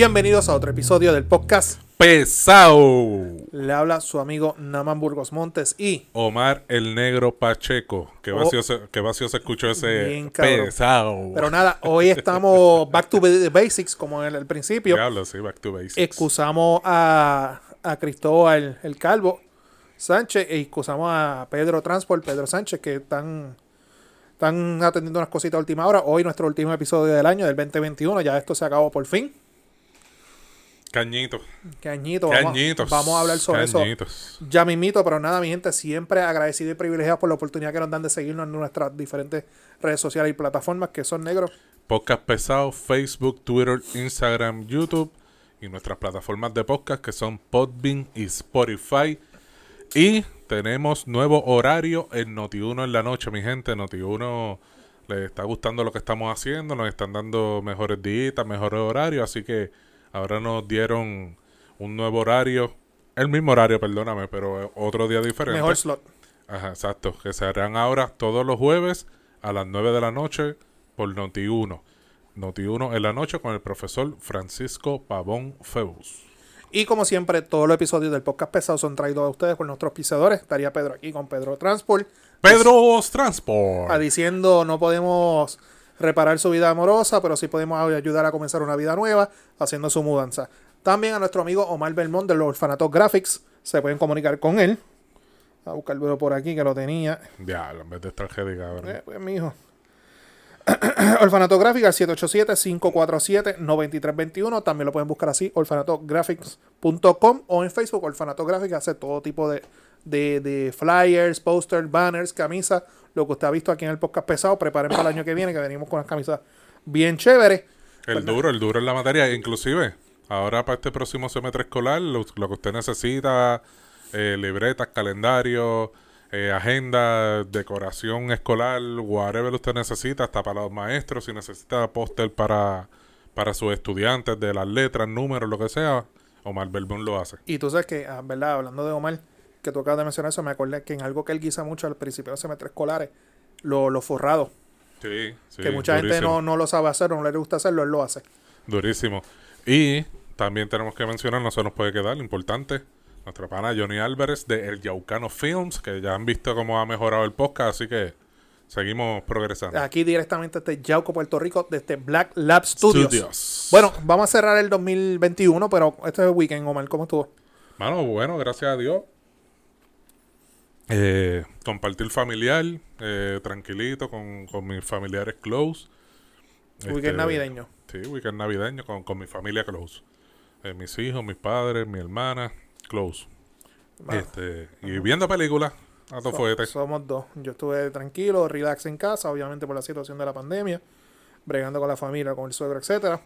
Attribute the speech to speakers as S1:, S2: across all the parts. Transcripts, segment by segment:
S1: Bienvenidos a otro episodio del podcast.
S2: Pesado.
S1: Le habla su amigo Naman Burgos Montes y
S2: Omar el Negro Pacheco. Qué
S1: Oh.
S2: vacío, se, qué vacío se escuchó ese pesado.
S1: Pero nada, hoy estamos back to the basics, como en el principio.
S2: Diablo, sí, back to basics.
S1: Excusamos a, a Cristóbal el Calvo Sánchez e excusamos a Pedro Transport, Pedro Sánchez, que están, están atendiendo unas cositas a última hora. Hoy nuestro último episodio del año, del 2021. Ya esto se acabó por fin.
S2: Cañito.
S1: Qué añito. Vamos,
S2: Cañitos.
S1: vamos a hablar sobre eso
S2: Cañitos.
S1: Ya mismito, pero nada, mi gente, siempre agradecido y privilegiado por la oportunidad que nos dan de seguirnos en nuestras diferentes redes sociales y plataformas que son negros.
S2: Podcast pesado, Facebook, Twitter, Instagram, YouTube y nuestras plataformas de podcast que son Podbean y Spotify. Y tenemos nuevo horario en Noti1 en la noche, mi gente. Noti1 le está gustando lo que estamos haciendo, nos están dando mejores días, mejores horarios, así que ahora nos dieron un nuevo horario, el mismo horario, perdóname, pero otro día diferente.
S1: Mejor slot.
S2: Ajá, exacto. Que se harán ahora todos los jueves a las 9 de la noche por Noti1. Noti1 en la noche con el profesor Francisco Pavón Febus.
S1: Y como siempre, todos los episodios del podcast pesado son traídos a ustedes por nuestros pisadores. Estaría Pedro aquí con Pedro Transport.
S2: Pedro Transport.
S1: A diciendo no podemos reparar su vida amorosa, pero sí podemos ayudar a comenzar una vida nueva haciendo su mudanza. También a nuestro amigo Omar Belmont de los Orfanatos Graphics. Se pueden comunicar con él. A buscarlo por aquí que lo tenía.
S2: Diablo, en vez de estar heavy, cabrón.
S1: Eh, pues, mijo. Orfanato Gráfica, 787-547-9321. También lo pueden buscar así, orfanatographics.com o en Facebook. Orfanato Gráfica hace todo tipo de, de, de flyers, posters, banners, camisas. Lo que usted ha visto aquí en el podcast pesado. Preparen para el año que viene, que venimos con unas camisas bien chéveres.
S2: El duro, el duro en la materia. Inclusive, ahora para este próximo semestre escolar, lo, lo que usted necesita, eh, libretas, calendarios, eh, agenda, decoración escolar, whatever usted necesita, hasta para los maestros, si necesita póster para, para sus estudiantes de las letras, números, lo que sea, Omar Belbón lo hace.
S1: Y tú sabes que, ah, ¿verdad? Hablando de Omar, que tú acabas de mencionar eso, me acordé que en algo que él guisa mucho al principio de los semestres escolares, lo- los forrados.
S2: Sí, sí.
S1: que mucha gente no, no lo sabe hacer o no le gusta hacerlo, él lo hace.
S2: Durísimo. Y también tenemos que mencionar, no se nos puede quedar, importante, nuestra pana Johnny Álvarez de El Yaucano Films, que ya han visto cómo ha mejorado el podcast, así que seguimos progresando.
S1: Aquí directamente desde Yauco, Puerto Rico, desde Black Lab Studios.
S2: Studios.
S1: Bueno, vamos a cerrar el 2021, pero este es el weekend, Omar, ¿cómo estuvo?
S2: Mano, bueno, gracias a Dios. Eh, compartir familiar, eh, tranquilito, con, con mis familiares close.
S1: Weekend
S2: Este,
S1: navideño.
S2: Sí, weekend navideño con, con mi familia close. Eh, mis hijos, mis padres, mi hermana, close. Este, y viendo películas a todo
S1: so- somos dos. Yo estuve tranquilo, relax en casa, obviamente por la situación de la pandemia, bregando con la familia, con el suegro, etcétera.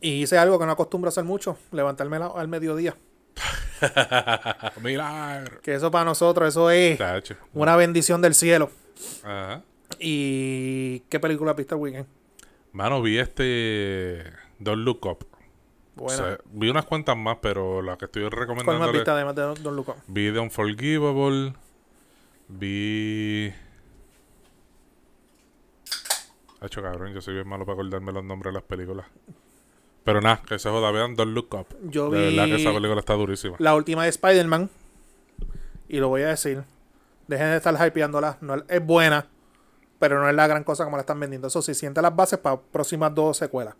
S1: Y hice algo que no acostumbro a hacer mucho, levantarme la- al mediodía.
S2: Milagro.
S1: Que eso para nosotros, eso es
S2: Tacho.
S1: una bendición del cielo.
S2: Ajá.
S1: ¿Y qué película viste el weekend?
S2: Mano, vi este Don't Look Up.
S1: Buena.
S2: O sea, vi unas cuantas más, pero la que estoy
S1: ¿Cuál más
S2: recomendando
S1: viste además de Don, Don Luca?
S2: Vi The Unforgivable. Vi. Hacho cabrón, yo soy bien malo para acordarme los nombres de las películas. Pero nada, que se joda, vean Don't Look Up.
S1: Yo
S2: De
S1: vi
S2: verdad que esa película está durísima.
S1: la última de Spider-Man. Y lo voy a decir. Dejen de estar hypeándola. No, es- es buena. Pero no es la gran cosa como la están vendiendo. Eso sí, siente las bases para próximas dos secuelas.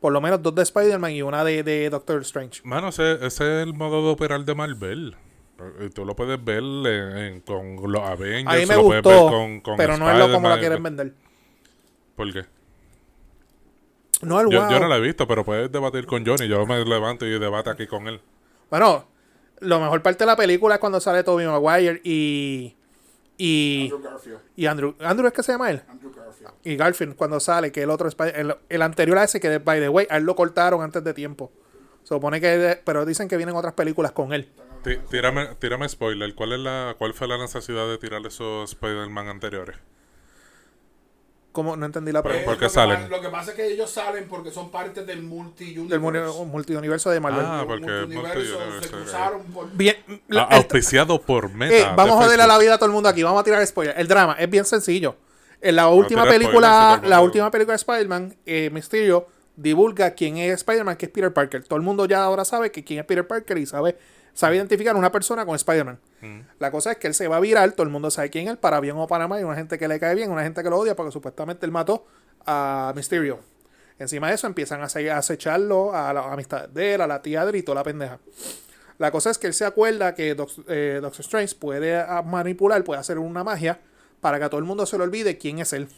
S1: Por lo menos dos de Spider-Man y una de, de Doctor Strange.
S2: Mano, ese, ese es el modo de operar de Marvel. Tú lo puedes ver en- en- con los Avengers.
S1: A mí me
S2: lo puedes
S1: gustó.
S2: ver con- con
S1: pero no es lo como la quieren vender.
S2: ¿Por qué?
S1: No el
S2: Yo,
S1: wow.
S2: yo no la he visto, pero puedes debatir con Johnny. Yo me levanto y debate aquí con él.
S1: Bueno, lo mejor parte de la película es cuando sale Tobey Maguire y. Y.
S3: Andrew Garfield.
S1: Y Andrew. ¿Andrew es que se llama él?
S3: Andrew Garfield.
S1: y Garfield cuando sale, que el otro Spider- el, el anterior a ese que by the way, a él lo cortaron antes de tiempo. Se supone que pero dicen que vienen otras películas con él.
S2: Tí- Tírame, tírame spoiler. ¿Cuál, es la, ¿Cuál fue la necesidad de tirar esos Spider-Man anteriores?
S1: ¿Cómo? No entendí la
S2: ¿Por
S1: pregunta.
S2: qué
S3: lo que
S2: salen?
S3: lo que pasa es que ellos salen porque son parte del multi
S1: Del multiuniverso de Marvel.
S2: Ah, porque
S3: multiuniverso
S2: multiuniverso,
S3: se cruzaron por
S1: Bien, la- el-
S2: auspiciado por Meta.
S1: eh, vamos a
S2: de
S1: joderle a la vida a todo el mundo aquí. Vamos a tirar spoiler. El drama es bien sencillo. En la última película, la última película de Spider-Man, eh, Mysterio divulga quién es Spider-Man, que es Peter Parker. Todo el mundo ya ahora sabe que quién es Peter Parker y sabe, sabe identificar una persona con Spider-Man. La cosa es que él se va a virar, todo el mundo sabe quién es, para bien o para mal, hay una gente que le cae bien, una gente que lo odia, porque supuestamente él mató a Mysterio. Encima de eso empiezan a acecharlo a la amistad de él, a la tía de él y toda la pendeja. La cosa es que él se acuerda que Doc- eh, Doctor Strange puede ah, manipular, puede hacer una magia para que a todo el mundo se le olvide quién es él.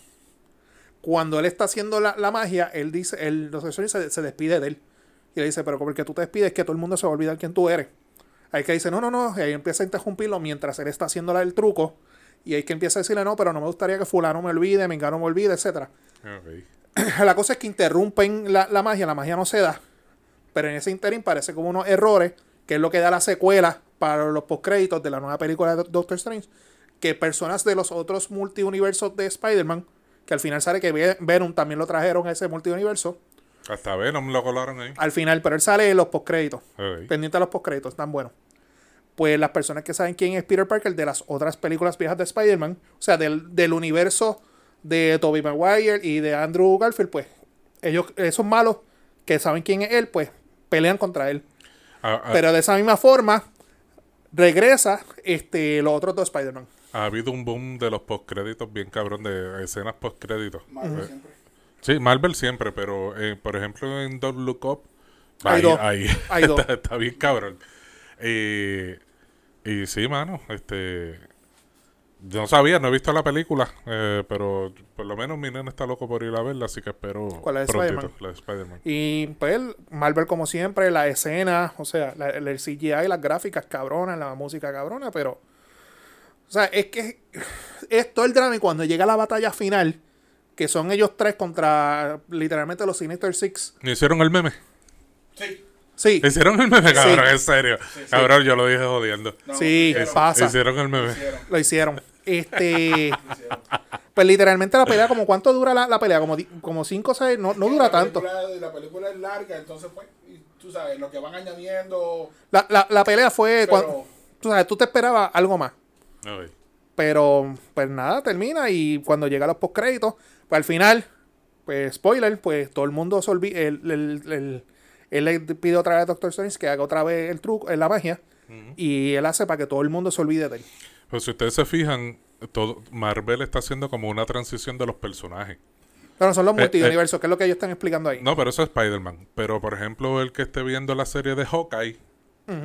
S1: Cuando él está haciendo la, la magia, él dice, el Doctor Strange se, se despide de él. Y le dice, pero porque tú te despides que todo el mundo se va a olvidar quién tú eres. Ahí que dice, no, no, no. Y ahí empieza a interrumpirlo mientras él está haciendo el truco. Y ahí que empieza a decirle, no, pero no me gustaría que fulano me olvide, mengano me olvide, etcétera.
S2: Ok.
S1: La cosa es que interrumpen la, la magia, la magia no se da. Pero en ese interín parece como unos errores, que es lo que da la secuela para los postcréditos de la nueva película de Doctor Strange. Que personas de los otros multiuniversos de Spider-Man, que al final sale que Ve- Venom también lo trajeron a ese multiuniverso.
S2: Hasta Venom lo colaron ahí.
S1: Al final, pero él sale en los postcréditos.
S2: Ok.
S1: Pendiente de los postcréditos, están buenos. Pues las personas que saben quién es Peter Parker de las otras películas viejas de Spider-Man, o sea, del, del universo de Tobey Maguire y de Andrew Garfield, pues ellos, esos malos que saben quién es él, pues pelean contra él.
S2: Ha, ha-
S1: Pero de esa misma forma, regresa este, los otros dos Spider-Man.
S2: ha habido un boom de los postcréditos bien cabrón, de escenas postcréditos.
S3: Marvel
S2: Eh,
S3: siempre.
S2: Sí, Marvel siempre, pero eh, por ejemplo en Don't Look Up,
S1: Hay
S2: ahí,
S1: dos.
S2: ahí
S1: Hay dos.
S2: está, está bien cabrón. Y, y sí, mano, este... Yo no sabía, no he visto la película, eh, pero por lo menos mi nena está loco por ir a verla, así que espero
S1: ¿Cuál, de
S2: prontito,
S1: Spider-Man?
S2: la de Spider-Man.
S1: Y pues Marvel, como siempre, la escena, o sea, la- el CGI, las gráficas cabronas, la música cabrona, pero. O sea, es que es todo el drama y cuando llega la batalla final, que son ellos tres contra literalmente los Sinister Six.
S2: ¿Me hicieron el meme?
S3: Sí.
S1: Sí,
S2: ¿Hicieron el meme, cabrón? En serio.
S3: sí.
S2: Cabrón, yo lo dije jodiendo.
S3: No,
S1: sí,
S3: lo hicieron,
S1: pasa.
S2: ¿Hicieron el meme?
S3: lo hicieron.
S1: Este.
S3: lo hicieron.
S1: Pues literalmente la pelea, como cuánto dura la, la pelea, como 5 como cinco o 6, no, no dura
S3: la
S1: tanto.
S3: película- la película es larga, entonces pues, y tú sabes, lo que van añadiendo,
S1: La, la, la pelea fue.
S3: Pero-
S1: cuan- tú sabes, tú te esperabas algo más.
S2: Ok.
S1: Pero, pues nada, termina y cuando llega los postcréditos, pues al final, pues spoiler, pues todo el mundo se olvida, él, él- él- él le pide otra vez a Doctor Strange que haga otra vez el truco, en la magia, y él hace para que todo el mundo se olvide de él.
S2: Pues si ustedes se fijan, todo, Marvel está haciendo como una transición de los personajes.
S1: Pero son los
S2: Eh,
S1: multiuniversos, que es lo que ellos están explicando ahí.
S2: No, pero eso es Spider-Man. Pero, por ejemplo, el que esté viendo la serie de Hawkeye,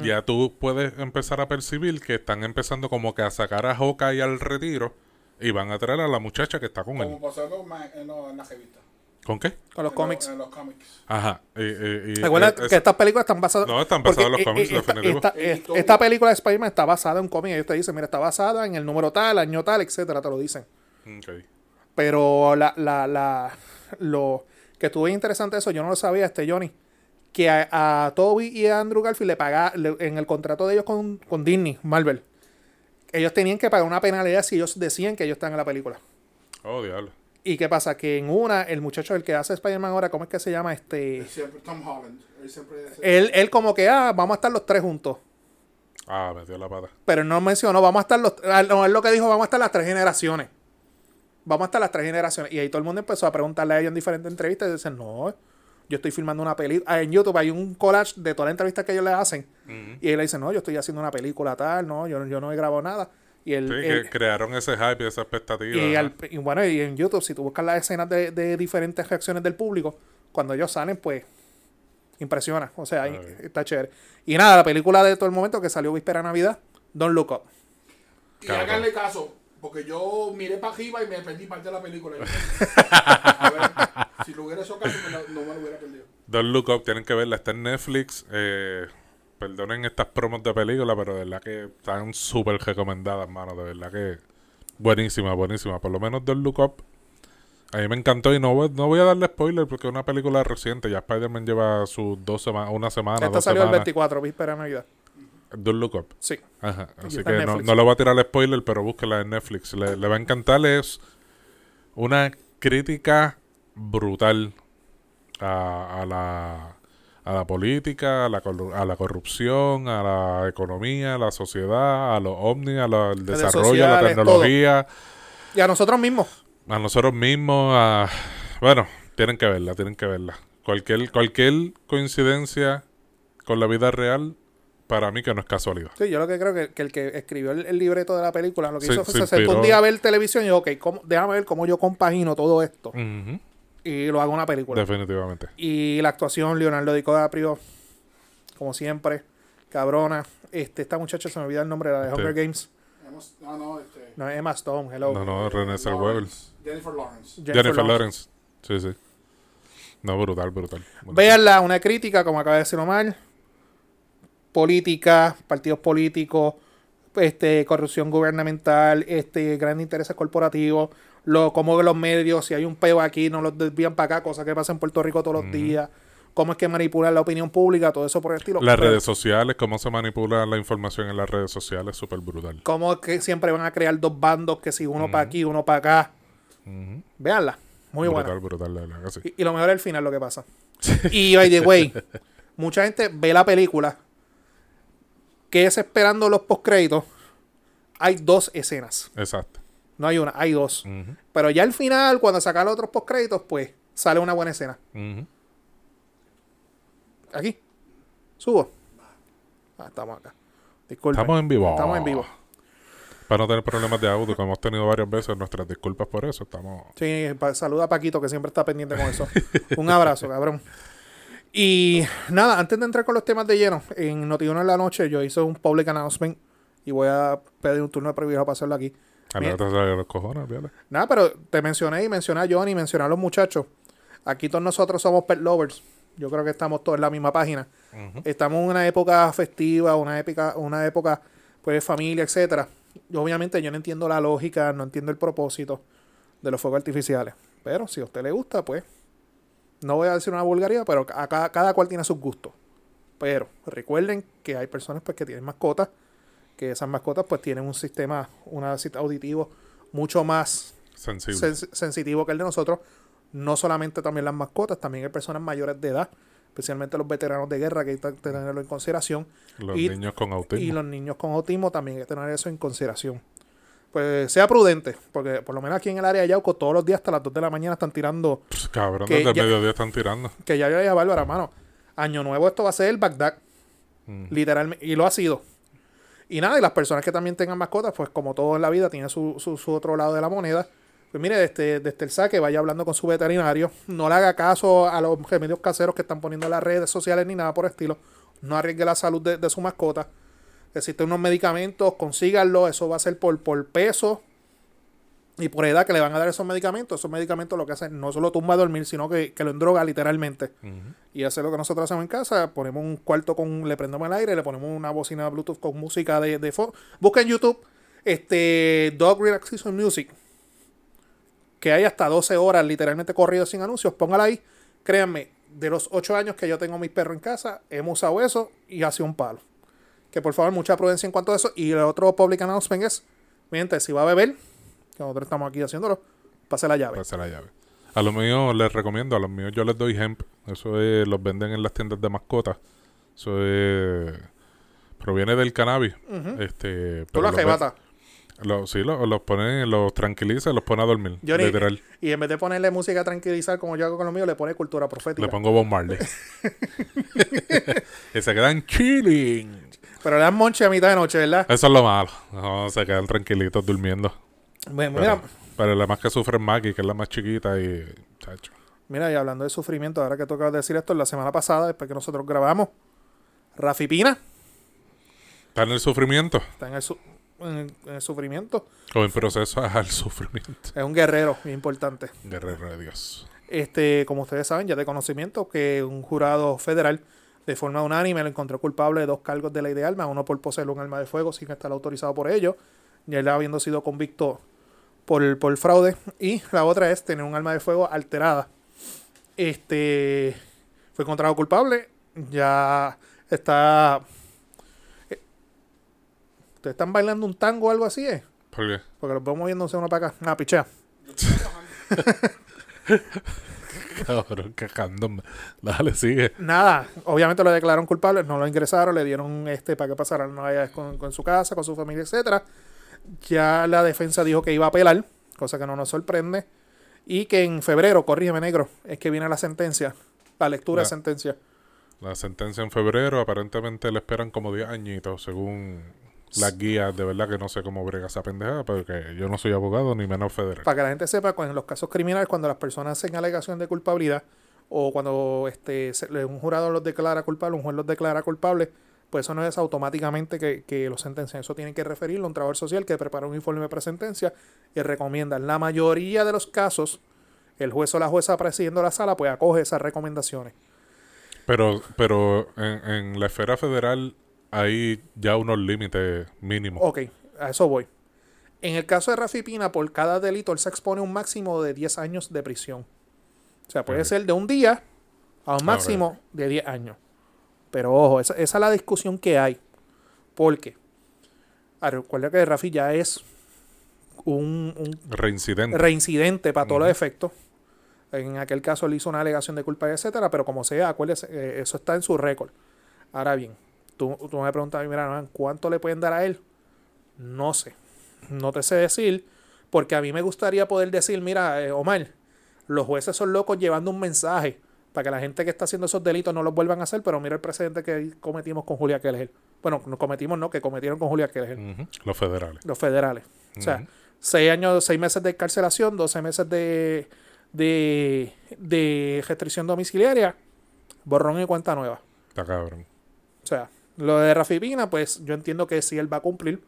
S2: ya tú puedes empezar a percibir que están empezando como que a sacar a Hawkeye al retiro y van a traer a la muchacha que está con
S3: como
S2: él.
S3: pasó con Ma- en, lo- en la revista.
S2: ¿Con qué?
S1: Con los cómics.
S3: En los cómics.
S2: Ajá. y- y- y-
S1: Recuerda
S2: eh, es-
S1: que estas películas están basadas.
S2: No, están basadas en los cómics,
S1: eh, eh, esta,
S2: definitivo.
S1: esta- esta- esta película de Spider-Man está basada en un cómic. Ellos te dicen, mira, está basada en el número tal, año tal, etcétera, te lo dicen.
S2: Ok.
S1: Pero la, la, la, lo que estuvo interesante eso, yo no lo sabía, este Johnny, que a, a Toby y a Andrew Garfield le paga le- en el contrato de ellos con, con Disney, Marvel, ellos tenían que pagar una penalidad si ellos decían que ellos están en la película.
S2: Oh, diablo.
S1: ¿Y qué pasa? Que en una, el muchacho, el que hace Spider-Man ahora, ¿cómo es que se llama? Este,
S3: Él siempre, Tom Holland. Él siempre
S1: él, él como que, ah, vamos a estar los tres juntos.
S2: Ah, metió la pata.
S1: Pero él no mencionó, vamos a estar los. ah, No, él lo que dijo, vamos a estar las tres generaciones. Vamos a estar las tres generaciones. Y ahí todo el mundo empezó a preguntarle a ellos en diferentes entrevistas y dicen, no, yo estoy filmando una película. En YouTube hay un collage de todas las entrevistas que ellos le hacen. Y él le dice, no, yo estoy haciendo una película tal, no, yo, yo no he grabado nada. Y él.
S2: Sí,
S1: él-
S2: que crearon ese hype y esa expectativa.
S1: y,
S2: ajá.
S1: al- y bueno, y en YouTube, si tú buscas las escenas de, de diferentes reacciones del público, cuando ellos salen, pues impresiona. O sea, está chévere. Y nada, la película de todo el momento que salió víspera de Navidad, Don't Look Up.
S3: Y
S2: Cabrón.
S3: háganle caso, porque yo miré para arriba y me perdí parte de la película. a ver, si lo hubiera hecho caso, la- no me lo hubiera perdido.
S2: Don't Look Up, tienen que verla, está en Netflix. Eh, perdonen estas promos de película, pero de verdad que están súper recomendadas, mano. De verdad que buenísima, buenísima. Por lo menos Don't Look Up. A mí me encantó y no voy, no voy a darle spoiler porque es una película reciente. Ya Spider-Man lleva sus dos semanas, una semana,
S1: Esta
S2: dos
S1: salió el
S2: semanas.
S1: 24, víspera de Navidad.
S2: Don't Look Up.
S1: Sí.
S2: Ajá. Así que no, no le voy a tirar el spoiler, pero búsquela en Netflix. Le, le va a encantar. Es una crítica brutal a, a la, a la política, a la, a la corrupción, a la economía, a la sociedad, a los ovnis, a al
S1: Redes
S2: desarrollo, a la
S1: sociales,
S2: tecnología,
S1: Y a nosotros mismos.
S2: a nosotros mismos. A, bueno, tienen que verla, tienen que verla. Cualquier, cualquier coincidencia con la vida real, para mí que no es casualidad.
S1: Sí, yo lo que creo que, que el que escribió el, el libreto de la película lo que
S2: Sí,
S1: hizo fue
S2: se
S1: se sentó un día a ver televisión y dijo, ok, ¿cómo- déjame ver cómo yo compagino todo esto y lo hago una película.
S2: Definitivamente.
S1: Y la actuación, Leonardo DiCaprio, como siempre, cabrona. Este, esta muchacha se me olvida el nombre, la de
S2: Este-
S1: Hunger Games.
S3: Hemos- No, no, este.
S1: No, Emma Stone, hello.
S2: No, no, René Zellweger.
S3: Lawrence, Jennifer Lawrence.
S2: Jennifer, Lawrence. Sí, sí. No, brutal, brutal. Brutal.
S1: Véanla, una crítica, como acaba de decir Omar. Política, partidos políticos, este, corrupción gubernamental, este, grandes intereses corporativos, lo, cómo los medios, si hay un peo aquí, no los desvían para acá, cosa que pasa en Puerto Rico todos los días, cómo es que manipulan la opinión pública, todo eso por el estilo.
S2: Las
S1: Pero
S2: redes sociales, cómo se manipula la información en las redes sociales, súper brutal.
S1: Cómo es que siempre van a crear dos bandos, que si uno para aquí, uno para acá.
S2: Ujú.
S1: Véanla, muy buena.
S2: brutal, brutal, la verdad sí.
S1: Y, y lo mejor es el final, lo que pasa. Y by the way, mucha gente ve la película. Que es esperando los postcréditos? Hay dos escenas.
S2: Exacto.
S1: No hay una, hay dos. Pero ya al final, cuando sacan los otros postcréditos, pues sale una buena escena. Aquí. Subo. Ah, estamos acá. Disculpen.
S2: Estamos en vivo.
S1: Estamos en vivo.
S2: Para no tener problemas de audio, como hemos tenido varias veces, nuestras disculpas por eso. Estamos.
S1: Sí, saluda a Paquito que siempre está pendiente con eso. Un abrazo, cabrón. Y nada, antes de entrar con los temas de lleno, en Notiuno en la noche yo hice un public announcement y voy a pedir un turno de privilegio para hacerlo aquí.
S2: A
S1: Mira.
S2: la otra sale de los cojones.
S1: Nada, pero te mencioné y mencioné a Johnny, mencioné a los muchachos. Aquí todos nosotros somos pet lovers. Yo creo que estamos todos en la misma página. Estamos en una época festiva, una época, una época pues de familia, etcétera. Yo, obviamente yo no entiendo la lógica, no entiendo el propósito de los fuegos artificiales. Pero si a usted le gusta, pues no voy a decir una vulgaridad, pero a cada, cada cual tiene sus gustos. Pero recuerden que hay personas pues que tienen mascotas, que esas mascotas pues tienen un sistema, un auditivo mucho más
S2: Sensible.
S1: sens- sensitivo que el de nosotros. No solamente también las mascotas, también hay personas mayores de edad, especialmente los veteranos de guerra, que hay que tenerlo en consideración.
S2: los
S1: y-
S2: niños con autismo.
S1: Y los niños con autismo también hay que tener eso en consideración. Pues sea prudente, porque por lo menos aquí en el área de Yauco todos los días hasta las 2 de la mañana están tirando,
S2: Pss, cabrón, desde el
S1: ya-
S2: mediodía están tirando.
S1: que ya yo ya Bárbara, mano. Año nuevo esto va a ser el Bagdad,
S2: Mm.
S1: literalmente, y lo ha sido. Y nada, y las personas que también tengan mascotas, pues como todo en la vida, tiene su, su, su otro lado de la moneda. Pues mire, desde, desde el saque, vaya hablando con su veterinario. No le haga caso a los remedios caseros que están poniendo en las redes sociales ni nada por el estilo. No arriesgue la salud de, de su mascota. Existen unos medicamentos, consíganlo. Eso va a ser por, por peso y por edad que le van a dar esos medicamentos. Esos medicamentos lo que hacen no solo tumba a dormir, sino que, que lo endroga literalmente. Y hacer lo que nosotros hacemos en casa, ponemos un cuarto con, le prendemos el aire, le ponemos una bocina Bluetooth con música de, de fondo. Busca en YouTube este Dog Relaxation Music, que hay hasta 12 horas literalmente corrido sin anuncios, póngala ahí. Créanme, de los 8 años que yo tengo mis perros en casa, hemos usado eso y ha sido un palo. Que por favor, mucha prudencia en cuanto a eso. Y el otro public announcement es, mi gente, si va a beber, que nosotros estamos aquí haciéndolo, pase la llave.
S2: Pasa la llave. A los míos les recomiendo, a los míos yo les doy hemp. Eso es, los venden en las tiendas de mascotas. Eso es, proviene del cannabis. este,
S1: Tú
S2: pero
S1: la
S2: los sí, los, los ponen, los tranquiliza, los pone a dormir. Literal.
S1: Y en vez de ponerle música a tranquilizar como yo hago con los míos, le pone cultura profética.
S2: Le pongo Bob Marley. y se quedan chilling.
S1: Pero le dan monche a mitad de noche, ¿verdad?
S2: Eso es lo malo. No, se quedan tranquilitos durmiendo.
S1: Bueno,
S2: Pero,
S1: mira,
S2: pero la más que sufre es Maggie, que es la más chiquita y...
S1: mira, y hablando de sufrimiento, ahora que toca decir esto, la semana pasada, después que nosotros grabamos, Rafi Pina
S2: Está en el sufrimiento
S1: está en el, su- en el- en el sufrimiento.
S2: o en proceso al sufrimiento.
S1: Es un guerrero importante.
S2: Guerrero de Dios.
S1: Este, como ustedes saben, ya de conocimiento, que un jurado federal de forma unánime lo encontró culpable de dos cargos de ley de armas, uno por poseer un arma de fuego sin estar autorizado por ello, y él habiendo sido convicto por, por fraude, y la otra es tener un arma de fuego alterada. Este fue encontrado culpable, ya está. eh, ¿Ustedes están bailando un tango o algo así? Eh?
S2: ¿Por qué?
S1: Porque los veo moviéndose uno para acá. Ah, pichea.
S2: Cabrón, quejándome. Dale, sigue.
S1: Nada, obviamente lo declararon culpable, no lo ingresaron, le dieron este para que pasara no vaya con, con su casa, con su familia, etcétera. Ya la defensa dijo que iba a apelar, cosa que no nos sorprende, y que en febrero, corrígeme negro, es que viene la sentencia la lectura de
S2: La-
S1: sentencia.
S2: La sentencia en febrero, aparentemente le esperan como 10 añitos, según las guías. De verdad que no sé cómo brega esa pendejada, porque yo no soy abogado ni menos federal.
S1: Para que la gente sepa, en los casos criminales, cuando las personas hacen alegación de culpabilidad o cuando este un jurado los declara culpables, un juez los declara culpables, pues eso no es automáticamente que, que los sentencian. Eso tienen que referirlo a un trabajador social que prepara un informe de presentencia y recomienda. En la mayoría de los casos, el juez o la jueza presidiendo la sala, pues acoge esas recomendaciones.
S2: Pero, pero en, en la esfera federal hay ya unos límites mínimos.
S1: Ok, a eso voy. En el caso de Rafi Pina, por cada delito, él se expone a un máximo de 10 años de prisión. O sea, puede ser de un día a un máximo de 10 años. Pero ojo, esa, esa es la discusión que hay. Porque, ah, recuerda que Rafi ya es un, un
S2: Reincidente.
S1: reincidente para todos los efectos. En aquel caso él hizo una alegación de culpa, etcétera, pero como sea, acuérdese, eh, eso está en su récord. Ahora bien, tú, tú me preguntas a mí, mira, Nolan, ¿cuánto le pueden dar a él? No sé. No te sé decir, porque a mí me gustaría poder decir, mira, eh, Omar, los jueces son locos llevando un mensaje para que la gente que está haciendo esos delitos no los vuelvan a hacer, pero mira el precedente que cometimos con Julia Keller. Bueno, no cometimos, no, que cometieron con Julia Keller
S2: Ujú, Los federales.
S1: los federales. O sea, seis años, seis meses de carcelación, 12 meses de, de, de restricción domiciliaria, borrón y cuenta nueva.
S2: Está cabrón.
S1: O sea, lo de Rafi Pina, pues yo entiendo que si él va a cumplir,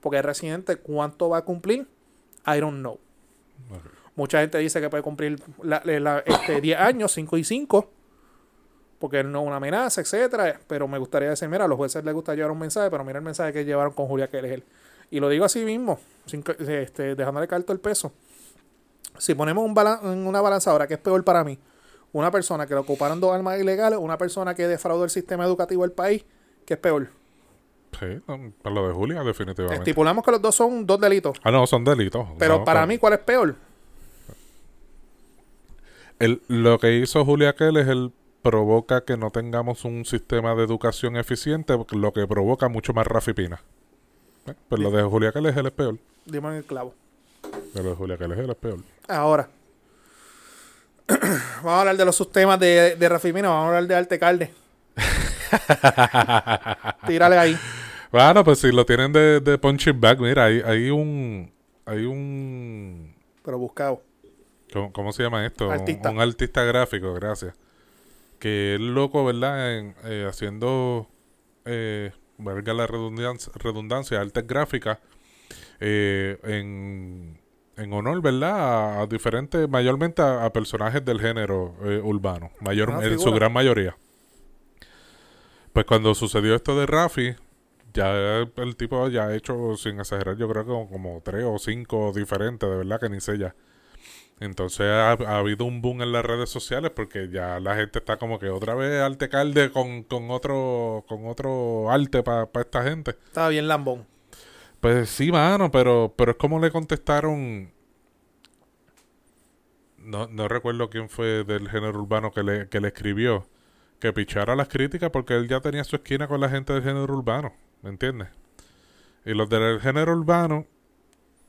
S1: porque es residente, ¿cuánto va a cumplir? I don't know. Mucha gente dice que puede cumplir la, la- este, 10 años, 5 y 5, porque no es una amenaza, etcétera. Pero me gustaría decir, mira, a los jueces les gusta llevar un mensaje, pero mira el mensaje que llevaron con Julia Keller. Y lo digo así mismo, sin que- este, dejándole caer todo el peso. Si ponemos un balan- una balanzadora, que es peor para mí? Una persona que le ocuparon dos armas ilegales, una persona que defraudó el sistema educativo del país, que es peor.
S2: Sí, para lo de Julia, definitivamente.
S1: Estipulamos que los dos son dos delitos.
S2: Ah, no, son delitos.
S1: Pero
S2: No,
S1: para mí, ¿cuál es peor?
S2: el- lo que hizo Julia Kell es el provoca que no tengamos un sistema de educación eficiente, lo que provoca mucho más rafipina. Eh, Pero lo de Julia Kell es el peor.
S1: Dime en el clavo.
S2: Pero lo de Julia Kell es el peor.
S1: Ahora, vamos a hablar de los sistemas de, de Rafi Pina, vamos a hablar de Arte Calde. Tírale ahí.
S2: Bueno, pues si lo tienen de, de punching bag, mira, hay, hay un... Hay un...
S1: Pero buscado.
S2: ¿Cómo, cómo se llama esto? Un-
S1: Artista.
S2: Un, artista gráfico, gracias. Que es loco, ¿verdad? En, eh, haciendo, eh, valga la redundancia, redundancia artes gráficas eh, en, en honor, ¿verdad? A, a diferentes, mayormente a, a personajes del género eh, urbano, mayor,
S1: Una
S2: en su gran mayoría. Pues cuando sucedió esto de Rafi, ya el tipo ya ha hecho, sin exagerar, yo creo que como, como tres o cinco diferentes, de verdad que ni sé ya. Entonces ha, ha habido un boom en las redes sociales porque ya la gente está como que otra vez arte calde con, con otro con otro arte para esta gente.
S1: Estaba bien lambón.
S2: Pues sí, mano, pero, pero es como le contestaron. No, no recuerdo quién fue del género urbano que le, que le escribió. Que pichara las críticas porque él ya tenía su esquina con la gente del género urbano. ¿Me entiendes? Y los del género urbano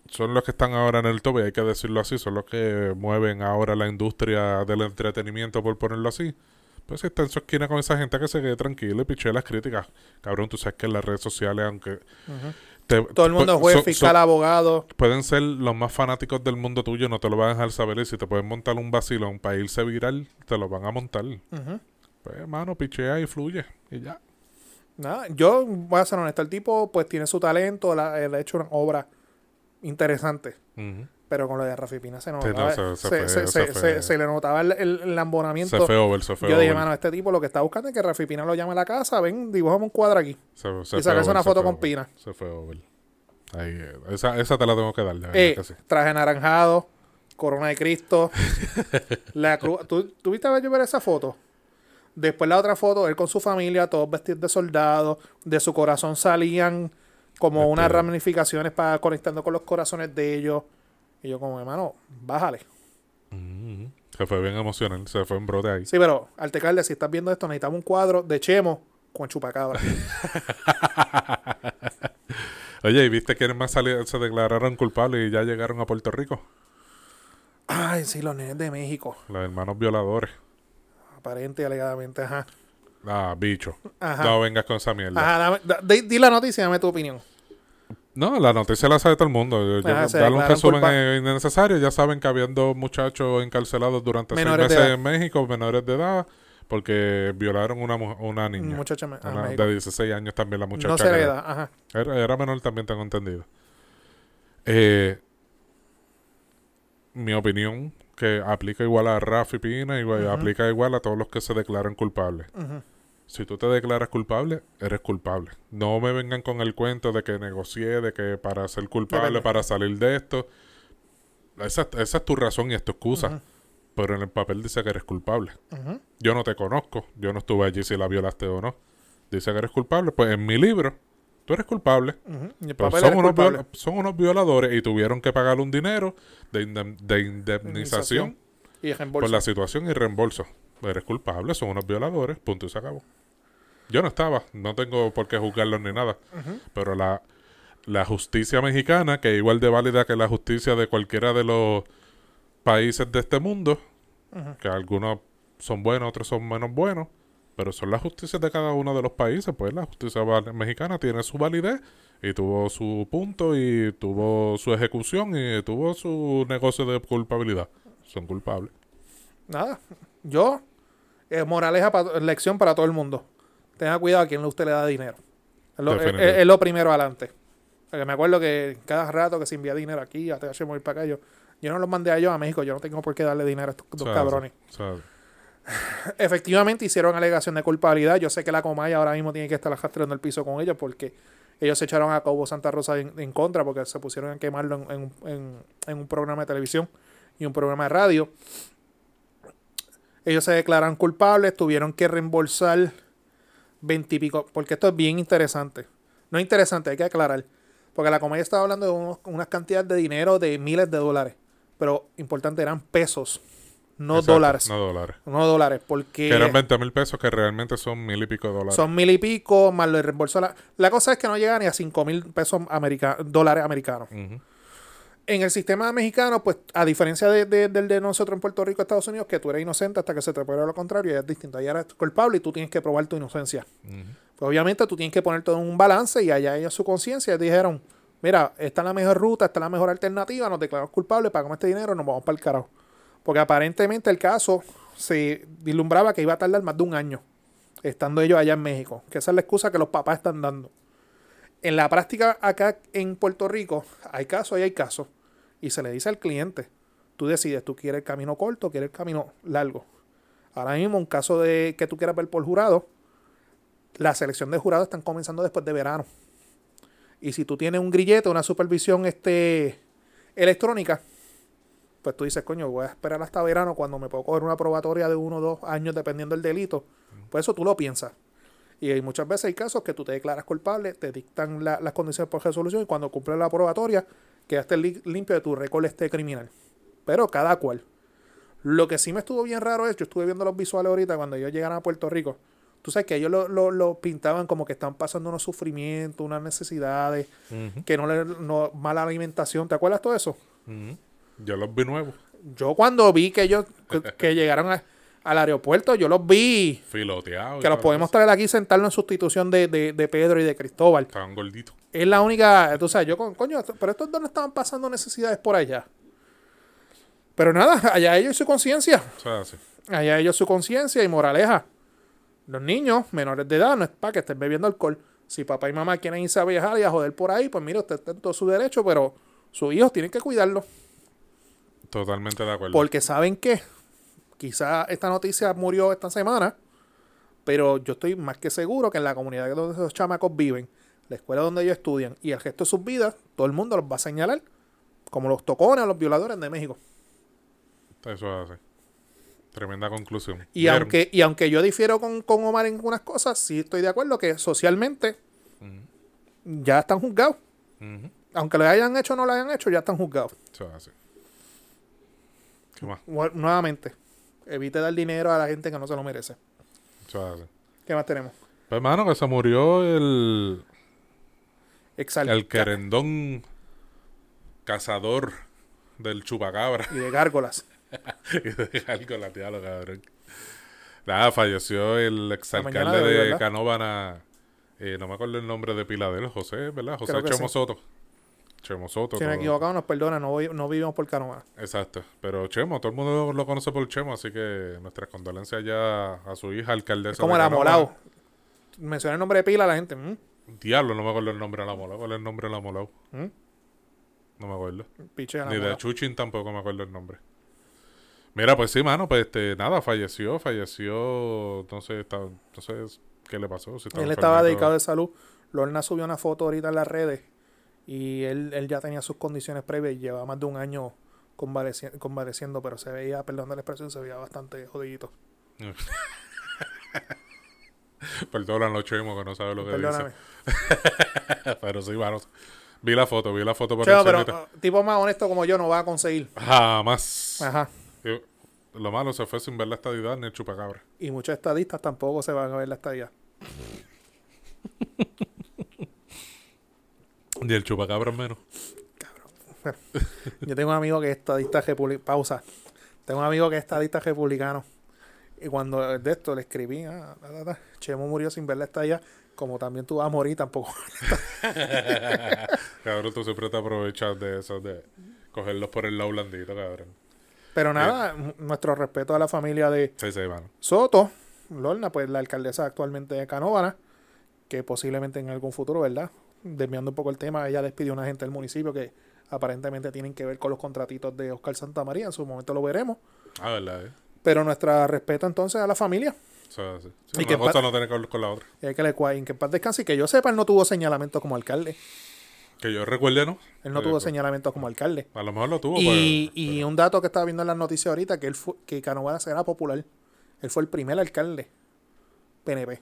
S2: son los que están ahora en el tope, hay que decirlo así. Son los que mueven ahora la industria del entretenimiento, por ponerlo así. Pues si está en su esquina con esa gente que se quede tranquilo y piche las críticas. Cabrón, tú sabes que en las redes sociales, aunque te-
S1: Todo el mundo juez, fiscal, abogado.
S2: pueden ser los más fanáticos del mundo tuyo, no te lo van a dejar saber. Y si te pueden montar un vacilón para irse viral, te lo van a montar. Pues, hermano, pichea y fluye. Y ya.
S1: Nada, yo voy a ser honesto. El tipo, pues, tiene su talento. La, él ha hecho una obra interesante. Pero con lo de Rafi Pina se notaba.
S2: no, se-
S1: le notaba el, el- el lambonamiento.
S2: Se fue over, se fue
S1: Yo dije, mano, este tipo lo que está buscando es que Rafi Pina lo llame a la casa. Ven, dibujame un cuadro aquí.
S2: Se, se
S1: y
S2: over,
S1: una foto con
S2: over.
S1: Pina.
S2: Se fue over. Ahí, eh, esa, esa te la tengo que dar, de
S1: Eh,
S2: que sí.
S1: traje anaranjado, corona de Cristo, la cruz. ¿Tú, ¿Tú viste a ver esa foto? Después la otra foto, él con su familia, todos vestidos de soldado, de su corazón salían como
S2: Este-
S1: unas ramificaciones para conectando con los corazones de ellos. Y yo como, hermano, bájale.
S2: Ujú. Se fue bien emocional, se fue en brote ahí.
S1: Sí, pero Altecalde, si estás viendo esto, necesitamos un cuadro de Chemo con chupacabra.
S2: Oye, ¿y viste quiénes más se declararon culpables y ya llegaron a Puerto Rico?
S1: Ay, sí, los nenes de México.
S2: Los hermanos violadores.
S1: Aparente y alegadamente, ajá.
S2: Ah, bicho.
S1: Ajá.
S2: No vengas con esa mierda.
S1: Ajá, dame- da- di, di la noticia y dame tu opinión.
S2: No, la noticia la sabe todo el mundo. Yo, yo-
S1: Ajá, se
S2: darle un resumen
S1: culpa-
S2: innecesario. Ya saben que habían dos muchachos encarcelados durante
S1: Menores
S2: seis meses en México, menores de edad, porque violaron una, una niña.
S1: Muchacha ah,
S2: Una de 16 años también la muchacha.
S1: No se
S2: era-
S1: ajá.
S2: Era, era menor también, tengo entendido. Eh, mi opinión, que aplica igual a Rafi Pina, igual, aplica igual a todos los que se declaran culpables. Si tú te declaras culpable, eres culpable. No me vengan con el cuento de que negocié, de que para ser culpable, para salir de esto. Esa, esa es tu razón y es tu excusa. Pero en el papel dice que eres culpable. Yo no te conozco. Yo no estuve allí si la violaste o no. Dice que eres culpable. Pues en mi libro, tú eres culpable.
S1: Y el papel
S2: son unos,
S1: culpable.
S2: son unos violadores y tuvieron que pagar un dinero de, indem- de indemnización
S1: Y
S2: por la situación y reembolso. Eres culpable, son unos violadores, punto y se acabó. Yo no estaba, no tengo por qué juzgarlos ni nada. Pero la, la justicia mexicana, que es igual de válida que la justicia de cualquiera de los países de este mundo, que algunos son buenos, otros son menos buenos, pero son las justicias de cada uno de los países, pues la justicia mexicana tiene su validez y tuvo su punto y tuvo su ejecución y tuvo su negocio de culpabilidad. Son culpables.
S1: Nada. Yo, eh, moraleja, pa- lección para todo el mundo. Tenga cuidado a quien usted le da dinero. Es lo, es-
S2: Definitivo.
S1: es- es lo primero adelante. Porque me acuerdo que cada rato que se envía dinero aquí, a TH para acá, yo, yo no los mandé a yo a México. Yo no tengo por qué darle dinero a estos dos
S2: sea,
S1: cabrones.
S2: sea,
S1: Efectivamente hicieron alegación de culpabilidad. Yo sé que la Comaya ahora mismo tiene que estar arrastrando el piso con ellos porque ellos se echaron a Cobo Santa Rosa en, en contra porque se pusieron a quemarlo en, en en- un programa de televisión y un programa de radio. Ellos se declaran culpables, tuvieron que reembolsar veintipico, porque esto es bien interesante. No es interesante, hay que aclarar. Porque la Comaya estaba hablando de unos- unas cantidades de dinero de miles de dólares. Pero importante, eran pesos, no
S2: exacto,
S1: dólares.
S2: No dólares.
S1: No dólares, porque
S2: Que eran 20 mil pesos que realmente son mil y pico dólares.
S1: son mil y pico, más el reembolso. La, la cosa es que no llega ni a cinco mil pesos america- dólares americanos. En el sistema mexicano, pues, a diferencia de- de- del de nosotros en Puerto Rico, Estados Unidos, que tú eres inocente hasta que se te pruebe lo contrario, ya es distinto. Allá eres culpable y tú tienes que probar tu inocencia. Pues obviamente tú tienes que poner todo en un balance y allá ellos su conciencia dijeron, mira, esta es la mejor ruta, esta es la mejor alternativa, nos declaramos culpables, pagamos este dinero, nos vamos para el carajo. Porque aparentemente el caso se vislumbraba que iba a tardar más de un año, estando ellos allá en México, que esa es la excusa que los papás están dando. En la práctica acá en Puerto Rico hay casos y hay casos, y se le dice al cliente, tú decides, tú quieres el camino corto quieres el camino largo. Ahora mismo un caso de que tú quieras ver por jurado, la selección de jurados están comenzando después de verano. Y si tú tienes un grillete, una supervisión este, electrónica, pues tú dices, coño, voy a esperar hasta verano cuando me puedo coger una probatoria de uno o dos años dependiendo del delito. Pues eso tú lo piensas. Y hay muchas veces hay casos que tú te declaras culpable, te dictan la- las condiciones por resolución y cuando cumples la probatoria quedaste li- limpio de tu récord este criminal. Pero cada cual. Lo que sí me estuvo bien raro es, yo estuve viendo los visuales ahorita cuando ellos llegaron a Puerto Rico. Tú sabes que ellos lo, lo- lo pintaban como que están pasando unos sufrimientos, unas necesidades, que no le no, mala alimentación. ¿Te acuerdas todo eso?
S2: Ujú. Yo los vi nuevos.
S1: Yo cuando vi que ellos que, que llegaron a- al aeropuerto, yo los vi
S2: Filoteados.
S1: que los podemos traer aquí y sentarlos en sustitución de, de, de Pedro y de Cristóbal.
S2: Estaban gorditos.
S1: Es la única, tú sabes, yo con, coño, pero estos dos no estaban pasando necesidades por allá. Pero nada, allá ellos y su conciencia.
S2: O sea, sí.
S1: Allá ellos su conciencia y moraleja. Los niños menores de edad no es para que estén bebiendo alcohol. Si papá y mamá quieren irse a viajar y a joder por ahí, pues mire, usted está en todo su derecho, pero sus hijos tienen que cuidarlo.
S2: Totalmente de acuerdo.
S1: Porque saben que quizá esta noticia murió esta semana, pero yo estoy más que seguro que en la comunidad donde esos chamacos viven, la escuela donde ellos estudian y el resto de sus vidas, todo el mundo los va a señalar como los tocones o los violadores de México.
S2: Eso es así. Tremenda conclusión.
S1: Y aunque, y aunque yo difiero con, con Omar en algunas cosas, sí estoy de acuerdo que socialmente ya están juzgados. Aunque lo hayan hecho o no lo hayan hecho, ya están juzgados.
S2: Eso es así. ¿Qué más?
S1: Nu- Nuevamente, evite dar dinero a la gente que no se lo merece.
S2: Así.
S1: ¿Qué más tenemos?
S2: Pues, hermano, que se murió el,
S1: Exalta.
S2: el querendón cazador del chupacabra.
S1: Y de gárgolas.
S2: y de algo lateado, cabrón. Nada, falleció el exalcalde
S1: de
S2: de. Canóvana. Eh, no me acuerdo el nombre de pila de él, José, ¿verdad? José Chemo
S1: sí.
S2: Soto. Chemo Soto.
S1: Si
S2: todo-
S1: equivocado, nos perdona, no, voy- no vivimos por Canova.
S2: Exacto. Pero Chemo, todo el mundo lo conoce por Chemo, así que nuestras condolencias ya a su hija, alcaldesa.
S1: Es como
S2: Canóvana.
S1: amolao. Menciona el nombre de pila, la gente. mm,
S2: Diablo, no me acuerdo el nombre de la mola. ¿Cuál es el nombre de la mola?
S1: ¿Mm?
S2: No me acuerdo.
S1: piche de la
S2: Ni de. Chuchin tampoco me acuerdo el nombre. Mira, pues sí, mano, pues este, nada, falleció, falleció, entonces, está, entonces, ¿qué le pasó? Si
S1: Él estaba dedicado de salud. Lorna subió una foto ahorita en las redes y él, él ya tenía sus condiciones previas y llevaba más de un año convaleci- convaleciendo, pero se veía, perdón de la expresión, se veía bastante jodidito.
S2: Perdónalo, Chemo, que no sabe lo que
S1: Perdóname.
S2: dice. pero sí, mano. Vi la foto, vi la foto por
S1: Cheo, pero uh, tipo más honesto como yo no va a conseguir.
S2: Jamás.
S1: Ajá.
S2: Yo- lo malo se fue sin ver la estadidad ni el chupacabra.
S1: Y muchos estadistas tampoco se van a ver la estadía.
S2: Ni el chupacabra menos.
S1: Yo tengo un amigo que es estadista republicano. Pausa. Tengo un amigo que es estadista republicano. Y cuando de esto le escribí, ah, Chemo murió sin ver la estadía, como también tú vas a morir tampoco.
S2: Cabrón, tú siempre te aprovechas de eso, de cogerlos por el lado blandito, cabrón.
S1: Pero nada, m- nuestro respeto a la familia de
S2: Sí, sí, mano.
S1: Soto, Lorna, pues la alcaldesa actualmente de Canóvana, que posiblemente en algún futuro, ¿verdad? Desviando un poco el tema, ella despidió a una gente del municipio que aparentemente tienen que ver con los contratitos de Oscar Santamaría, en su momento lo veremos.
S2: Ah, verdad, eh.
S1: Pero nuestro respeto entonces a la familia,
S2: O sea, sí. Sí,
S1: Y
S2: una
S1: que
S2: cosa no tiene que ver con la otra.
S1: y hay que le cuadren que en paz descanse, y que yo sepa, él no tuvo señalamientos como alcalde.
S2: Que yo recuerde, ¿no?
S1: Él no
S2: Eh,
S1: tuvo
S2: pues,
S1: señalamientos como alcalde.
S2: A lo mejor lo tuvo,
S1: Y,
S2: pero-
S1: y un dato que estaba viendo en las noticias ahorita, que él fue, que Canóvana será popular. Él fue el primer alcalde PNP.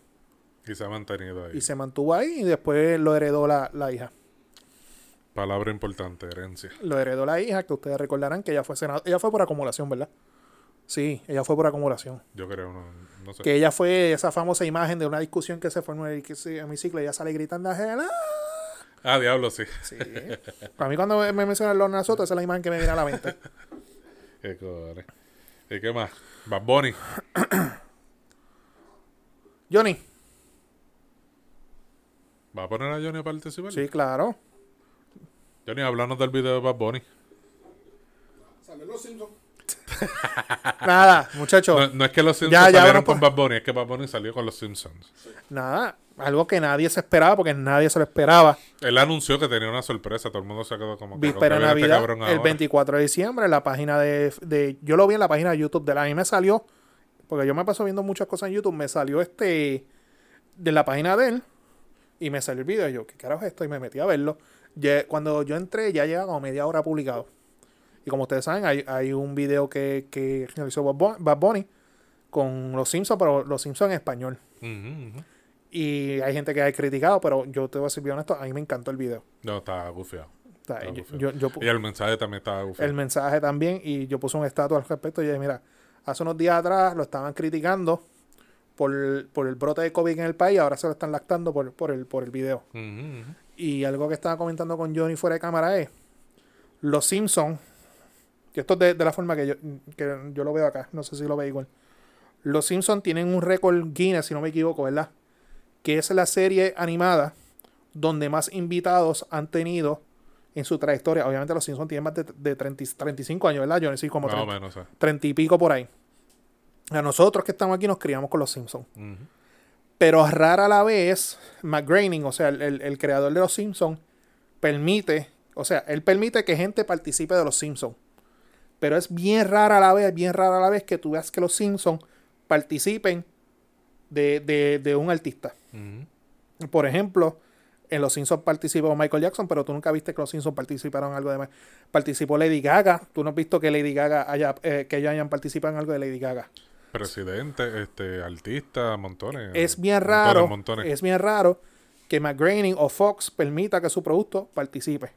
S2: Y se ha mantenido ahí.
S1: Y se mantuvo ahí y después lo heredó la, la hija.
S2: Palabra importante, herencia.
S1: Lo heredó la hija, que ustedes recordarán que ella fue senadora. Ella fue por acumulación, ¿verdad? Sí, ella fue por acumulación.
S2: Yo creo, no, no sé.
S1: Que ella fue esa famosa imagen de una discusión que se formó en el hemiciclo y ella sale gritando a Gela.
S2: Ah, diablo, sí.
S1: Sí. Para mí cuando me, me mencionan Lorna Soto, esa es la imagen que me viene a la mente.
S2: Qué cojones. ¿Y qué más? Bad Bunny.
S1: Johnny.
S2: ¿Va a poner a Johnny a participar?
S1: Sí, claro.
S2: Johnny, háblanos del video de Bad Bunny.
S3: Salen los Simpsons.
S1: Nada, muchachos.
S2: No, no es que los Simpsons
S1: Ya, ya,
S2: salieron
S1: bueno,
S2: con
S1: pues.
S2: Bad Bunny, es que Bad Bunny salió con los Simpsons.
S1: Nada. Algo que nadie se esperaba, porque nadie se lo esperaba.
S2: Él anunció que tenía una sorpresa, todo el mundo se quedó como que
S1: Víspera de
S2: ¿con qué viene este
S1: Navidad,
S2: cabrón
S1: el
S2: ahora?
S1: 24 de diciembre, en la página de, de- Yo lo vi en la página de YouTube de la. A mí me salió. Porque yo me paso viendo muchas cosas en YouTube. Me salió este. De la página de él. Y me salió el video. Y yo, ¿qué carajo es esto? Y me metí a verlo. Ya- cuando yo entré, ya lleva como media hora publicado. Y como ustedes saben, hay, hay un video que, que realizó Bad Bu- Bad Bunny con los Simpsons, pero los Simpsons en español.
S2: Ujú.
S1: Y hay gente que ha criticado, pero yo te voy a ser bien honesto, a mí me encantó el video.
S2: No, está gufiado. Y el mensaje también estaba gufiado.
S1: el mensaje también y yo puse un estatus al respecto y dije, mira, hace unos días atrás lo estaban criticando por, por el brote de COVID en el país, ahora se lo están lactando por, por, el, por el video. Y algo que estaba comentando con Johnny fuera de cámara es, los Simpsons, que esto es de, de la forma que yo, que yo lo veo acá, no sé si lo ve igual. Los Simpsons tienen un récord Guinness, si no me equivoco, ¿verdad? Que es la serie animada donde más invitados han tenido en su trayectoria. Obviamente los Simpsons tienen más de, de 30 y- 35 años, ¿verdad? Johnny? Sí, como
S2: Más o
S1: 30,
S2: menos, o sea.
S1: 30 y pico por ahí. A nosotros que estamos aquí nos criamos con los Simpsons.
S2: Ujú.
S1: Pero rara a la vez, McGraining, o sea, el, el- el creador de los Simpsons, permite, o sea, él permite que gente participe de los Simpsons. Pero es bien rara a la vez, bien rara la vez que tú veas que los Simpsons participen de, de- de un artista. Por ejemplo, en Los Simpsons participó Michael Jackson, pero tú nunca viste que Los Simpsons participaron en algo de... Participó Lady Gaga. Tú no has visto que Lady Gaga haya... eh, que ellos hayan participado en algo de Lady Gaga.
S2: Presidente, este, artista, montones.
S1: es bien raro,
S2: montones.
S1: es bien raro que McGraining o Fox permita que su producto participe.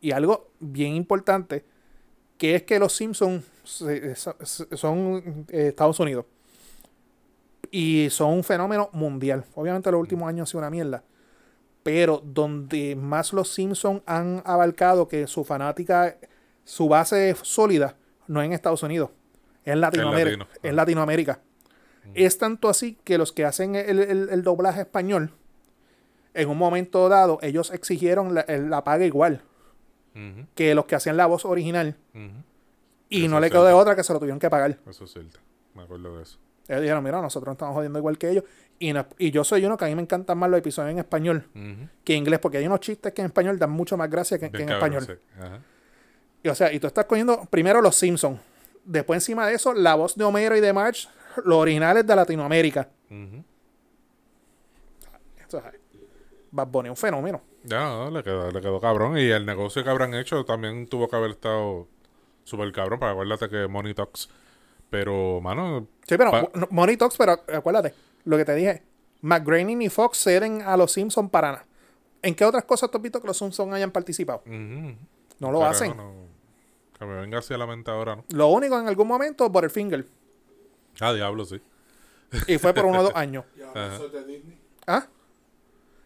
S1: Y algo bien importante, que es que los Simpsons son eh, Estados Unidos. Y son un fenómeno mundial. Obviamente los últimos años han sido una mierda. Pero donde más los Simpsons han abarcado que su fanática, su base sólida, no es en Estados Unidos, es en Latinoamérica.
S2: latino.
S1: En Latinoamérica. Es tanto así que los que hacen el, el- el doblaje español, en un momento dado, ellos exigieron la, la paga igual que los que hacían la voz original. Y
S2: Eso
S1: no le quedó de otra que se lo tuvieron que pagar.
S2: Eso es cierto. Me acuerdo de eso.
S1: Ellos dijeron, mira, nosotros nos estamos jodiendo igual que ellos. Y, no- y yo soy uno que a mí me encantan más los episodios en español que en inglés, porque hay unos chistes que en español dan mucho más gracia que, en
S2: cabrón,
S1: español.
S2: sí. Ajá.
S1: Y, o sea, y tú estás cogiendo primero los Simpsons. Después, encima de eso, la voz de Homero y de Marge, los originales de Latinoamérica.
S2: Ujú.
S1: O sea, Bad Bunny, un fenómeno.
S2: Ya, le quedó, le quedó cabrón. Y el negocio que habrán hecho también tuvo que haber estado súper cabrón. Para acuérdate que Money Talks. Pero, mano,
S1: Sí, pero no- Money Talks, pero acuérdate, lo que te dije, McGrady ni Fox ceden a los Simpsons para nada. ¿En qué otras cosas tú has visto que los Simpsons hayan participado?
S2: ujú.
S1: No lo
S2: Carajo,
S1: hacen.
S2: no. Que me venga hacia la mente ahora, ¿no?
S1: Lo único en algún momento, Butterfinger.
S2: Ah, diablo, sí.
S1: Y fue por uno o dos años.
S3: Y ahora
S2: Ajá.
S3: soy de Disney.
S1: ¿Ah?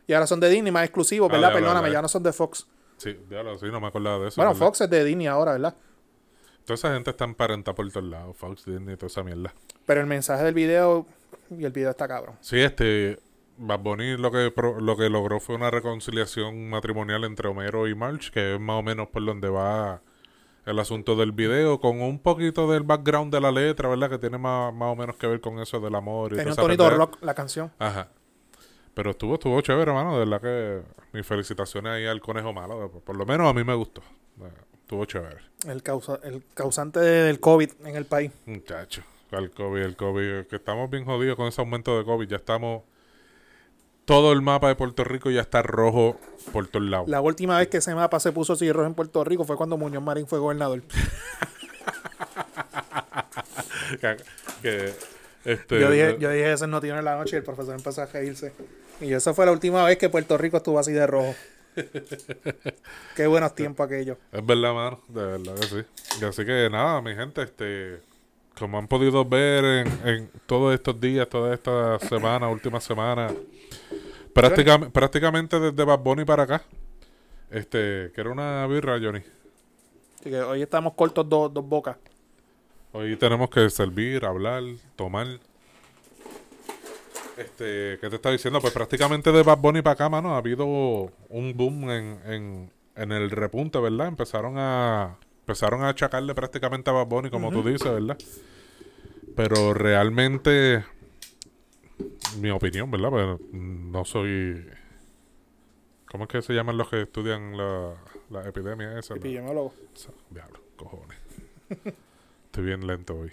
S1: Y ahora son de Disney más exclusivos,
S2: Ah,
S1: ¿verdad?
S2: diablo,
S1: Perdóname, ya no son de Fox.
S2: Sí, diablo, sí, no me acordaba de eso.
S1: Bueno,
S2: ¿verdad?
S1: Fox es de Disney ahora, ¿verdad?
S2: Toda esa gente está emparentada por todos lados. Fox, Disney, toda esa mierda.
S1: Pero el mensaje del video, y el video está cabrón.
S2: Sí, este. Bad Bunny lo que, pro- lo que logró fue una reconciliación matrimonial entre Homero y March, que es más o menos por donde va el asunto del video, con un poquito del background de la letra, ¿verdad? Que tiene más, más o menos que ver con eso del amor y
S1: Tenía un tonito rock la canción.
S2: Ajá. Pero estuvo, estuvo chévere, hermano. De verdad que mis felicitaciones ahí al conejo malo. Por lo menos a mí me gustó. Estuvo chévere.
S1: El, causa, el causante del COVID en el país.
S2: Muchacho, el COVID, el COVID, que estamos bien jodidos con ese aumento de COVID. Ya estamos. Todo el mapa de Puerto Rico ya está rojo por todos lados.
S1: La última vez que ese mapa se puso así rojo en Puerto Rico fue cuando Muñoz Marín fue gobernador.
S2: Que, que, este,
S1: Yo dije, yo dije eso en Noticiero en la noche y el profesor empezó a reírse. Y esa fue la última vez que Puerto Rico estuvo así de rojo. Qué buenos tiempos aquellos.
S2: Es verdad, mano. De verdad que sí. Y así que nada, mi gente, este. Como han podido ver en, en todos estos días, toda esta semana, última semana, prácticamente, prácticamente desde Bad Bunny para acá. Este, quiero una birra, Johnny.
S1: Así que hoy estamos cortos dos, dos bocas.
S2: Hoy tenemos que servir, hablar, tomar. Este, ¿qué te está diciendo? Pues prácticamente de Bad Bunny para acá, mano, ha habido un boom en, en, en el repunte, ¿verdad? Empezaron a empezaron a achacarle prácticamente a Bad Bunny, como tú dices, ¿verdad? Pero realmente, mi opinión, ¿verdad? Pues no soy... ¿Cómo es que se llaman los que estudian la, la epidemia esa?
S1: Epidemiólogo.
S2: Sa- Diablo, cojones. Estoy bien lento hoy.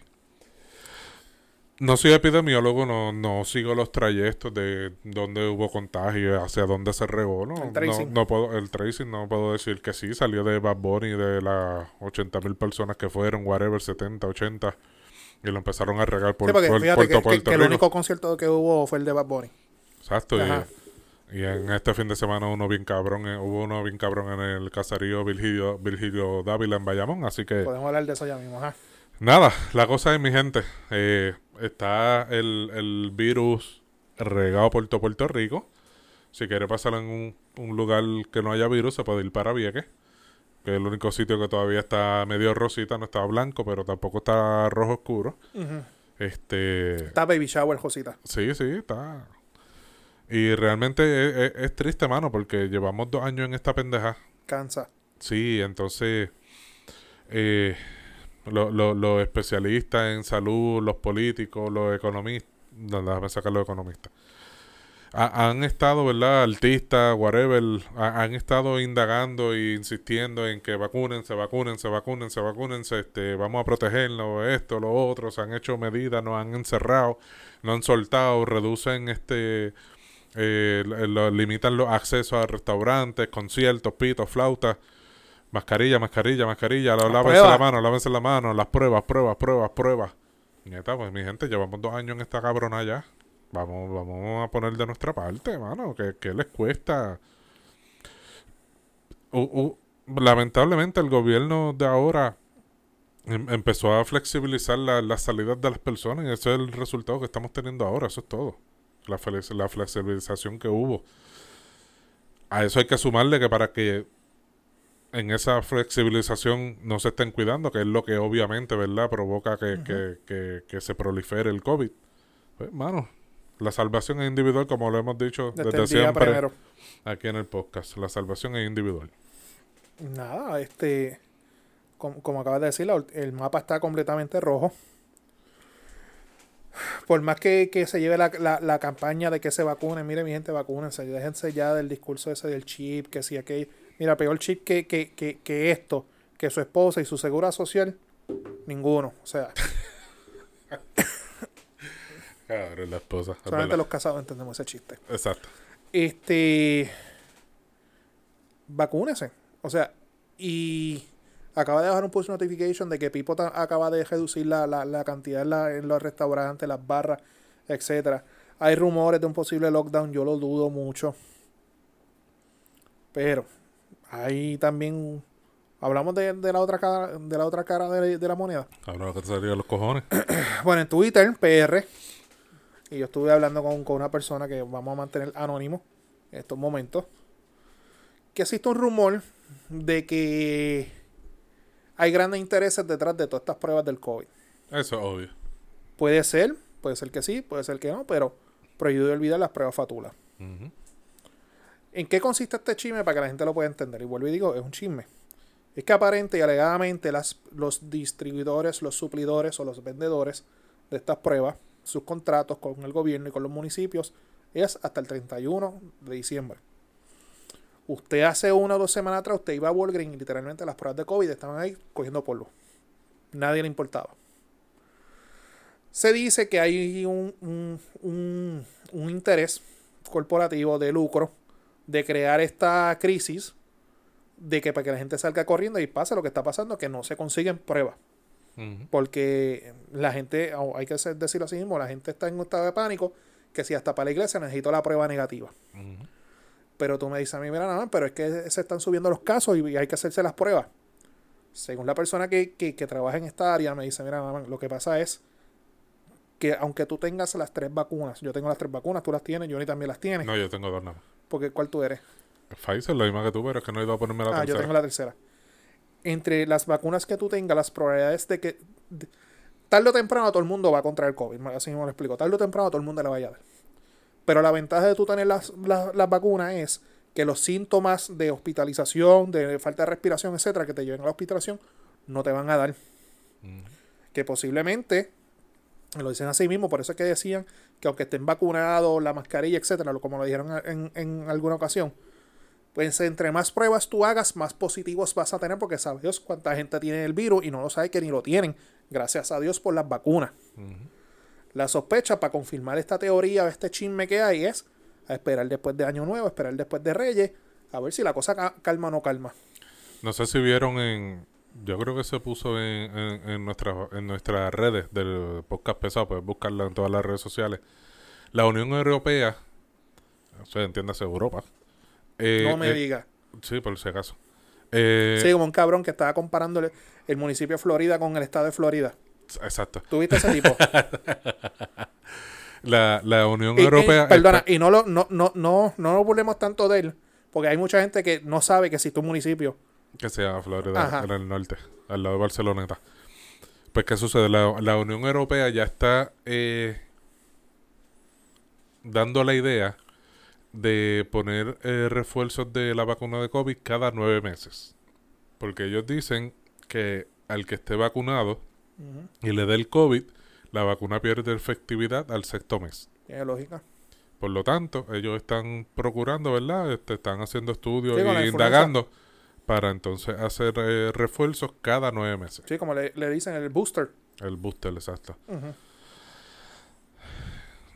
S2: No soy epidemiólogo, no, no sigo los trayectos de dónde hubo contagio, hacia dónde se regó. No,
S1: El tracing.
S2: no, no puedo, el tracing no puedo decir que sí, salió de Bad Bunny, de las 80 mil personas que fueron, whatever, 70, 80, y lo empezaron a regar por,
S1: Sí, porque
S2: por-
S1: fíjate
S2: por
S1: que,
S2: Puerto
S1: que el único concierto que hubo fue el de Bad Bunny.
S2: Exacto, y, y en este fin de semana uno bien cabrón, eh, hubo uno bien cabrón en el caserío Virgilio, Virgilio Dávila en Bayamón, así que...
S1: Podemos hablar de eso ya mismo. Ajá.
S2: Nada, la cosa es, mi gente, eh, está el, el virus regado por todo Puerto Rico. Si quiere pasar en un, un lugar que no haya virus, se puede ir para Vieques, que es el único sitio que todavía está medio rosita, no está blanco, pero tampoco está rojo oscuro. Este,
S1: Está Baby Shower, Josita.
S2: sí, sí, está. Y realmente es, es- es triste, mano, porque llevamos dos años en esta pendeja.
S1: Cansa.
S2: Sí, entonces eh, lo- lo- los especialistas en salud, los políticos, los economistas, no, déjame sacar los economistas, ha- han estado, ¿verdad? Artistas, whatever, ha- han estado indagando e insistiendo en que vacúnense, vacúnense, vacúnense, vacúnense, este, vamos a protegernos, esto, lo otro, se han hecho medidas, nos han encerrado, no han soltado, reducen este... eh, lo- limitan los accesos a restaurantes, conciertos, pitos, flautas, mascarilla, mascarilla, mascarilla, la- lávense la mano, lávense la mano, las pruebas, pruebas, pruebas, pruebas. Neta, pues mi gente, llevamos dos años en esta cabrona ya. Vamos, vamos a poner de nuestra parte, mano. ¿Qué, qué les cuesta? U- u- lamentablemente el gobierno de ahora em- empezó a flexibilizar la- las salidas de las personas y ese es el resultado que estamos teniendo ahora. Eso es todo. La, la flexibilización que hubo. A eso hay que sumarle que para que en esa flexibilización no se estén cuidando, que es lo que obviamente, ¿verdad?, provoca que, que, que, que se prolifere el COVID. Pues, mano, la salvación es individual, como lo hemos dicho
S1: Desde
S2: desde,
S1: el día
S2: siempre
S1: primero.
S2: aquí en el podcast. La salvación es individual.
S1: Nada, este. Como, como acabas de decir, la- el mapa está completamente rojo. Por más que, que se lleve la, la- la campaña de que se vacunen, mire mi gente, vacúnense, déjense ya del discurso ese del chip, que si aquello. Mira, peor chip que, que, que, que esto, que su esposa y su segura social, ninguno. O sea,
S2: Cabrón, la esposa. es
S1: solamente los casados entendemos ese chiste.
S2: Exacto.
S1: Este. Vacúnese. O sea, y acaba de dejar un push notification de que Pipo acaba de reducir la, la, la cantidad en, la- en los restaurantes, las barras, etcétera. Hay rumores de un posible lockdown, yo lo dudo mucho. Pero hay también. Hablamos de, de la otra cara, de la otra cara de, de la moneda.
S2: Lo que te salía los cojones.
S1: Bueno, en Twitter, PR, y yo estuve hablando con, con una persona que vamos a mantener anónimo en estos momentos, que existe un rumor de que hay grandes intereses detrás de todas estas pruebas del COVID.
S2: Eso es obvio.
S1: Puede ser, puede ser que sí, puede ser que no, pero prohibido olvidar las pruebas fatulas. ¿En qué consiste este chisme para que la gente lo pueda entender? Y vuelvo y digo, es un chisme. Es que aparente y alegadamente las, los distribuidores, los suplidores o los vendedores de estas pruebas, sus contratos con el gobierno y con los municipios, es hasta el 31 de diciembre. Usted hace una o dos semanas atrás, usted iba a Walgreens y literalmente las pruebas de COVID estaban ahí cogiendo polvo. Nadie le importaba. Se dice que hay un, un- un- un interés corporativo de lucro de crear esta crisis de que para que la gente salga corriendo y pase lo que está pasando, que no se consiguen pruebas. Porque la gente, hay que decirlo así mismo, la gente está en un estado de pánico que si hasta para la iglesia necesito la prueba negativa. Pero tú me dices a mí, mira, nada, pero es que se están subiendo los casos y, hay que hacerse las pruebas. Según la persona que, que, que trabaja en esta área, me dice, mira, nada más, lo que pasa es que aunque tú tengas las tres vacunas, yo tengo las tres vacunas, tú las tienes, Johnny también las tiene.
S2: No, yo tengo dos nada más.
S1: Porque ¿cuál tú eres?
S2: Pfizer, la misma que tú, pero es que no he ido a ponerme la
S1: Ah, yo
S2: tercera.
S1: tengo la tercera. Entre las vacunas que tú tengas, las probabilidades de que de- tarde o temprano todo el mundo va a contraer COVID. Así mismo lo explico. Tarde o temprano todo el mundo le vaya a dar. Pero la ventaja de tú tener las, las, las vacunas es que los síntomas de hospitalización, de falta de respiración, etcétera, que te lleven a la hospitalización, no te van a dar. Que posiblemente, lo dicen así mismo, por eso es que decían que aunque estén vacunados, la mascarilla, etcétera, lo- como lo dijeron en, en alguna ocasión, pues entre más pruebas tú hagas, más positivos vas a tener, porque sabe Dios cuánta gente tiene el virus y no lo sabe que ni lo tienen, gracias a Dios por las vacunas. La sospecha para confirmar esta teoría o este chisme que hay es a esperar después de Año Nuevo, esperar después de Reyes, a ver si la cosa ca- calma o no calma.
S2: No sé si vieron en. Yo creo que se puso en, en, en, nuestra- en nuestras redes del podcast pesado, puedes buscarla en todas las redes sociales. La Unión Europea, o sea, entiéndase Europa. Eh,
S1: no me
S2: eh,
S1: diga.
S2: Sí, por si acaso. Eh,
S1: Sí, como un cabrón que estaba comparando el, municipio de Florida con el estado de Florida.
S2: Exacto.
S1: ¿Tuviste ese tipo?
S2: La, la Unión
S1: Y- y-
S2: Europea.
S1: perdona,
S2: está-
S1: y no lo, no, no, no, no burlemos tanto de él, porque hay mucha gente que no sabe que existe un municipio.
S2: que se llama Florida,
S1: Ajá.
S2: en el norte, al lado de Barceloneta. Pues, ¿qué sucede? La, la Unión Europea ya está eh, dando la idea de poner eh, refuerzos de la vacuna de COVID cada nueve meses. Porque ellos dicen que al que esté vacunado y le dé el COVID, la vacuna pierde efectividad al sexto mes.
S1: Tiene lógica.
S2: Por lo tanto, ellos están procurando, ¿verdad? Este, están haciendo estudios
S1: Sí,
S2: y indagando para entonces hacer eh, refuerzos cada nueve meses.
S1: Sí, como le, le dicen el booster.
S2: El booster, exacto.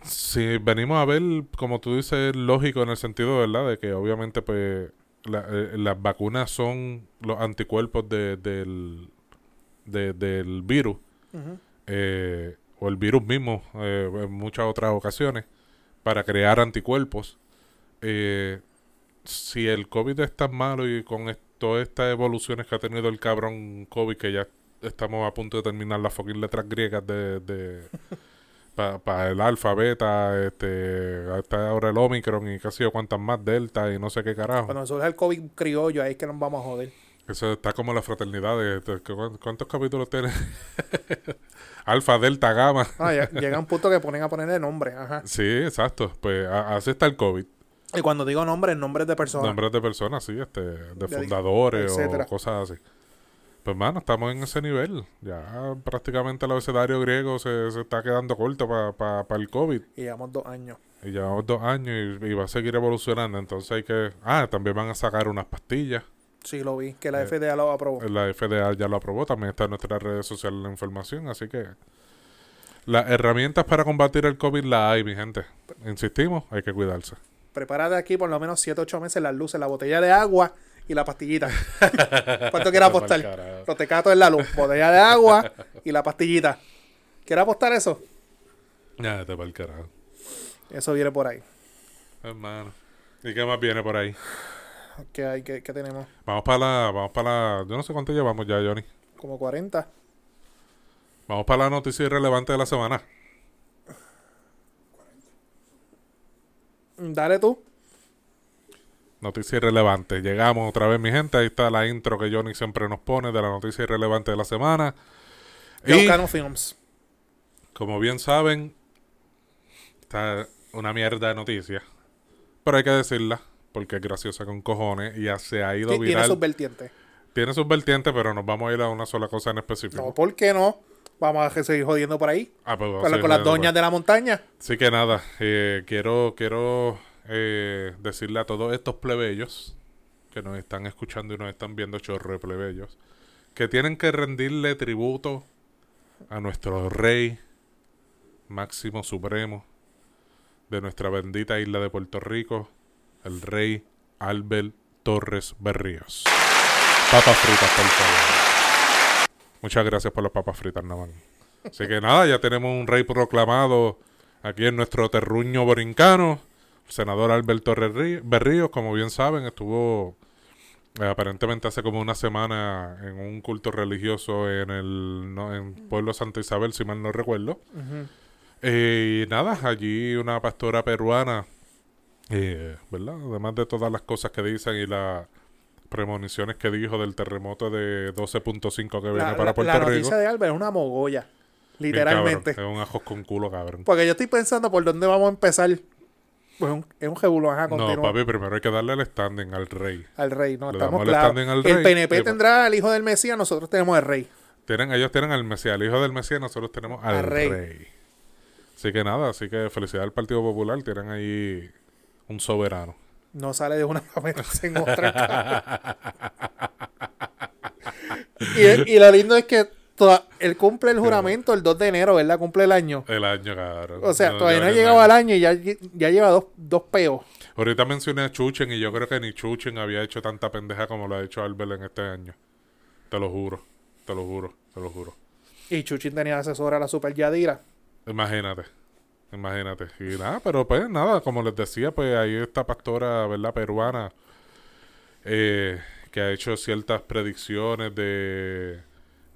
S2: Si venimos a ver, como tú dices, lógico en el sentido, ¿verdad? De que obviamente, pues, la- eh, las vacunas son los anticuerpos de- del, de- del virus, eh, o el virus mismo, eh, en muchas otras ocasiones, para crear anticuerpos. Eh, si el COVID es tan malo y con todas estas evoluciones que ha tenido el cabrón COVID, que ya estamos a punto de terminar las fucking letras griegas de... de para el alfa, beta, este, hasta ahora el Omicron y casi cuántas más delta y no sé qué carajo.
S1: Cuando surge el COVID criollo, ahí es que nos vamos a joder.
S2: Eso está como la fraternidad de, de- ¿cu- ¿cuántos capítulos tiene? Alfa, Delta, Gamma.
S1: Ah, ya- llega un punto que ponen a ponerle nombre. Ajá.
S2: Sí, exacto. Pues a- así está el COVID.
S1: Y cuando digo nombres, nombres de personas.
S2: Nombres de personas, sí, este, de
S1: De-
S2: fundadores
S1: etcétera.
S2: o cosas así. Pues, mano, estamos en ese nivel. Ya prácticamente el abecedario griego se, se está quedando corto para el COVID.
S1: Y llevamos dos años.
S2: Y llevamos dos años y, y va a seguir evolucionando. Entonces hay que... Ah, también van a sacar unas pastillas.
S1: Sí, lo vi, que la
S2: Eh,
S1: FDA lo aprobó.
S2: La FDA ya lo aprobó. También está en nuestras redes sociales la información. Así que... Las herramientas para combatir el COVID las hay, mi gente. Insistimos, hay que cuidarse.
S1: Prepárate aquí por lo menos 7 8 meses las luces, la botella de agua y la pastillita. ¿Cuánto quieres apostar? Protecato en la luz, botella de agua y la pastillita. ¿Quieres apostar eso?
S2: Ya, te va el carajo.
S1: Eso viene por ahí.
S2: Hermano. ¿Y qué más viene por ahí?
S1: ¿Qué hay? ¿Qué, qué tenemos?
S2: Vamos para la, vamos para la, yo no sé cuánto llevamos ya, Johnny.
S1: Como 40.
S2: Vamos para la noticia irrelevante de la semana.
S1: Dale tú.
S2: Noticia irrelevante. Llegamos otra vez, mi gente. Ahí está la intro que Johnny siempre nos pone de la noticia irrelevante de la semana. Y,
S1: Films.
S2: como bien saben, está una mierda de noticia. Pero hay que decirla, porque es graciosa con cojones y ya se ha ido
S1: Ti- Tiene
S2: viral.
S1: sus vertientes.
S2: Tiene sus vertientes, pero nos vamos a ir a una sola cosa en específico.
S1: No, ¿por qué no? Vamos a seguir jodiendo por ahí.
S2: Ah, pues,
S1: Con,
S2: sí,
S1: con las doñas de la montaña.
S2: Así que nada, eh, quiero, quiero eh, decirle a todos estos plebeyos que nos están escuchando y nos están viendo, chorro de plebeyos, que tienen que rendirle tributo a nuestro rey máximo supremo de nuestra bendita isla de Puerto Rico, el rey Albert Torres Berríos. Papas fritas, por favor. Muchas gracias por las papas fritas, Navan. Así que nada, ya tenemos un rey proclamado aquí en nuestro terruño borincano. Senador Albert Torres Rí- Berríos, como bien saben, estuvo eh, aparentemente hace como una semana en un culto religioso en el no, en Pueblo Santa Isabel, si mal no recuerdo. Eh, y nada, allí una pastora peruana, eh, ¿verdad? Además de todas las cosas que dicen y las premoniciones que dijo del terremoto de 12.5 que viene
S1: La,
S2: para
S1: la-
S2: Puerto
S1: la
S2: Rico.
S1: noticia de Albert es una mogolla. Literalmente.
S2: cabrón, es un ajos con culo, cabrón.
S1: Porque yo estoy pensando por dónde vamos a empezar. Pues un- es un jebulo, ajá,
S2: No, papi, primero hay que darle el standing al rey.
S1: Al rey, no,
S2: Le
S1: estamos
S2: damos el
S1: claros.
S2: standing al
S1: El
S2: rey
S1: PNP
S2: y-
S1: tendrá al hijo del Mesías, nosotros tenemos al rey.
S2: Tienen, ellos tienen al Mesías, al hijo del Mesías, nosotros tenemos al
S1: Al rey.
S2: rey. Así que nada, así que felicidad al Partido Popular, tienen ahí un soberano.
S1: No sale de una para meterse en otra. y, y lo lindo es que toda- él cumple el juramento el 2 de enero, ¿verdad? Cumple el año.
S2: El año, cabrón.
S1: O sea, todavía no ha llegado al
S2: año.
S1: y ya, ya lleva dos, dos peos.
S2: Ahorita mencioné a Chuchen y yo creo que ni Chuchen había hecho tanta pendeja como lo ha hecho Albert en este año. Te lo juro, te lo juro, te lo juro.
S1: Y Chuchín tenía asesora a la Super Yadira.
S2: Imagínate, imagínate. Y nada, pero pues nada, como les decía, pues ahí esta pastora, ¿verdad? Peruana, eh, que ha hecho ciertas predicciones de,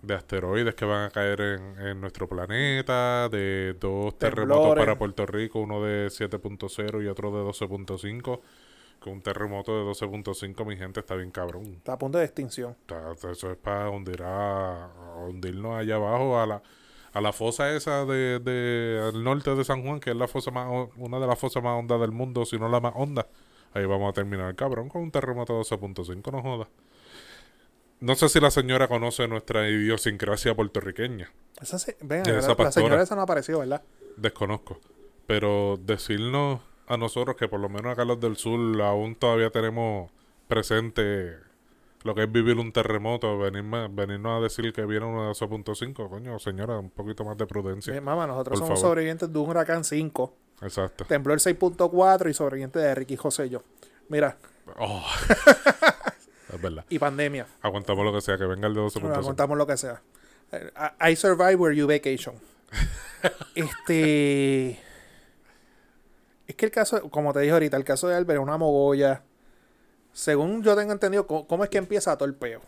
S2: de asteroides que van a caer en, en nuestro planeta, de dos terremotos
S1: Temblores.
S2: para Puerto Rico, uno de 7.0 y otro de 12.5. Con un terremoto de 12.5, mi gente, está bien cabrón.
S1: Está a punto de extinción.
S2: Está- Eso es para hundir a, a hundirnos allá abajo a la, a la fosa esa de, de al norte de San Juan, que es la fosa más una de las fosas más hondas del mundo, si no la más honda. Ahí vamos a terminar, cabrón, con un terremoto de 12.5, no joda. No sé si la señora conoce nuestra idiosincrasia puertorriqueña.
S1: Esa se- venga, la, señora esa no apareció, ¿verdad?
S2: Desconozco. Pero decirnos a nosotros que por lo menos acá los del sur aún todavía tenemos presente lo que es vivir un terremoto, venirme, venirnos a decir que viene uno de 12.5, coño, señora, un poquito más de prudencia.
S1: Sí, mamá, nosotros somos
S2: favor.
S1: sobrevivientes de un huracán 5.
S2: Exacto.
S1: Tembló el 6.4 y sobreviviente de Ricky José y yo. Mira,
S2: Oh. es verdad.
S1: y pandemia.
S2: Aguantamos lo que sea, que venga el de
S1: Bueno,
S2: 12.5.
S1: contamos lo que sea. Eh, I I survive where you vacation. este. Es que el caso, como te dije ahorita, el caso de Albert es una mogolla. Según yo tengo entendido, ¿cómo, cómo es que empieza todo el peo?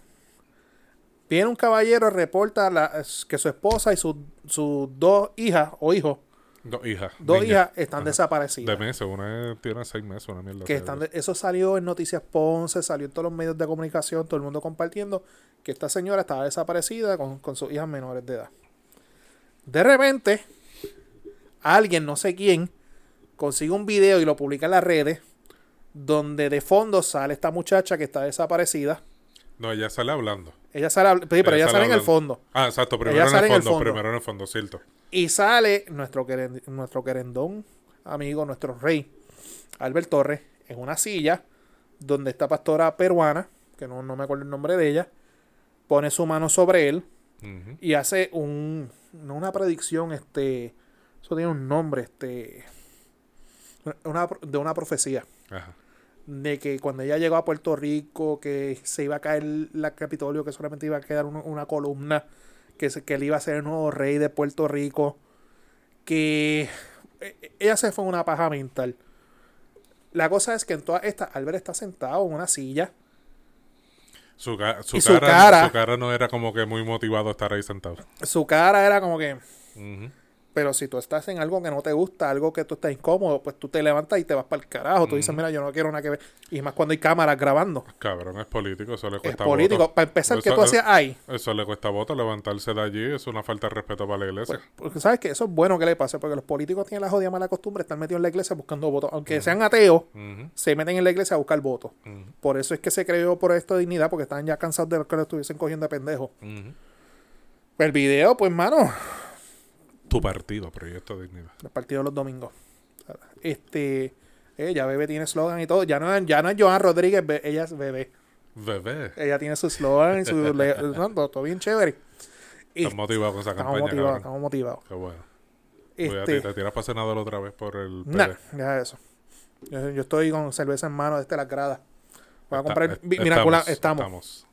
S1: Viene un caballero, reporta la- que su esposa y sus sus dos hijas o hijos
S2: Dos hijas.
S1: dos
S2: niñas.
S1: hijas están
S2: Ajá.
S1: desaparecidas.
S2: De meses, una tiene seis meses, una mierda.
S1: que están de- eso salió en Noticias Ponce, salió en todos los medios de comunicación, todo el mundo compartiendo que esta señora estaba desaparecida con, con sus hijas menores de edad. De repente, alguien, no sé quién, consigue un video y lo publica en las redes, donde de fondo sale esta muchacha que está desaparecida.
S2: No, ella sale hablando.
S1: Ella sale, sí, pero ella sale en el fondo.
S2: Ah, exacto, primero
S1: Ella
S2: en
S1: sale
S2: el
S1: en el
S2: fondo,
S1: fondo.
S2: primero en el fondo, cierto.
S1: Y sale nuestro, queren- nuestro querendón amigo, nuestro rey, Albert Torres, en una silla donde esta pastora peruana, que no, no me acuerdo el nombre de ella, pone su mano sobre él y hace un, no una predicción, este, eso tiene un nombre, este, una, de una profecía
S2: Ajá.
S1: De que cuando ella llegó a Puerto Rico, que se iba a caer la Capitolio, que solamente iba a quedar una columna, que, se- que él iba a ser el nuevo rey de Puerto Rico, que eh, ella se fue en una paja mental. La cosa es que en todas estas, Albert está sentado en una silla.
S2: Su, ca- su
S1: Y su
S2: cara, su cara no era como que muy motivado a estar ahí sentado.
S1: Su cara era como que. Pero si tú estás en algo que no te gusta, algo que tú estás incómodo, pues tú te levantas y te vas para el carajo. Tú dices, mira, yo no quiero nada que ver. Y más cuando hay cámaras grabando.
S2: Cabrón, es político, eso le
S1: Es
S2: cuesta
S1: político.
S2: voto.
S1: Para empezar, ¿qué
S2: Eso-
S1: tú hacías ahí?
S2: Eso le cuesta voto, levantarse de allí es una falta de respeto para la iglesia.
S1: Pues, porque sabes que eso es bueno que le pase, porque los políticos tienen la jodida mala costumbre de estar metidos en la iglesia buscando votos. Aunque sean ateos, se meten en la iglesia a buscar votos. Por eso es que se creó por esto de dignidad, porque estaban ya cansados de que lo estuviesen cogiendo de pendejo. El video, pues, mano,
S2: Tu partido, Proyecto Dignidad.
S1: el partido de los domingos. Este, ella, bebé, tiene eslogan y todo. Ya no, ya no es Joan Rodríguez, be- ella es bebé.
S2: Bebé.
S1: Ella tiene su eslogan y su. le- no, todo, bien chévere. Y
S2: Estás motivado con esa
S1: estamos
S2: campaña,
S1: motivados, estamos motivados.
S2: Qué bueno.
S1: Este,
S2: te tiras para senador otra vez por el
S1: Nah, deja eso. Yo, yo estoy con cerveza en mano desde las gradas. Voy a
S2: Está-
S1: comprar.
S2: est-
S1: mi- Mira, estamos.
S2: estamos.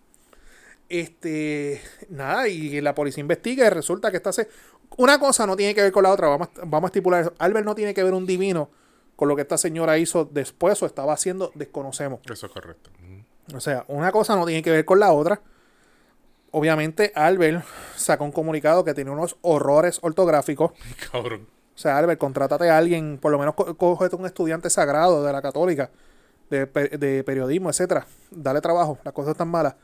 S1: Este. Nada, y la policía investiga y resulta que está. se- Una cosa no tiene que ver con la otra. Vamos, a- vamos a estipular eso. Albert no tiene que ver un divino con lo que esta señora hizo después o estaba haciendo, desconocemos.
S2: Eso es correcto.
S1: O sea, una cosa no tiene que ver con la otra. Obviamente, Albert sacó un comunicado que tiene unos horrores ortográficos.
S2: Cabrón.
S1: O sea, Albert, contrátate a alguien, por lo menos co- cógete un estudiante sagrado de la católica, de, de periodismo, etcétera. Dale trabajo, las cosas están malas.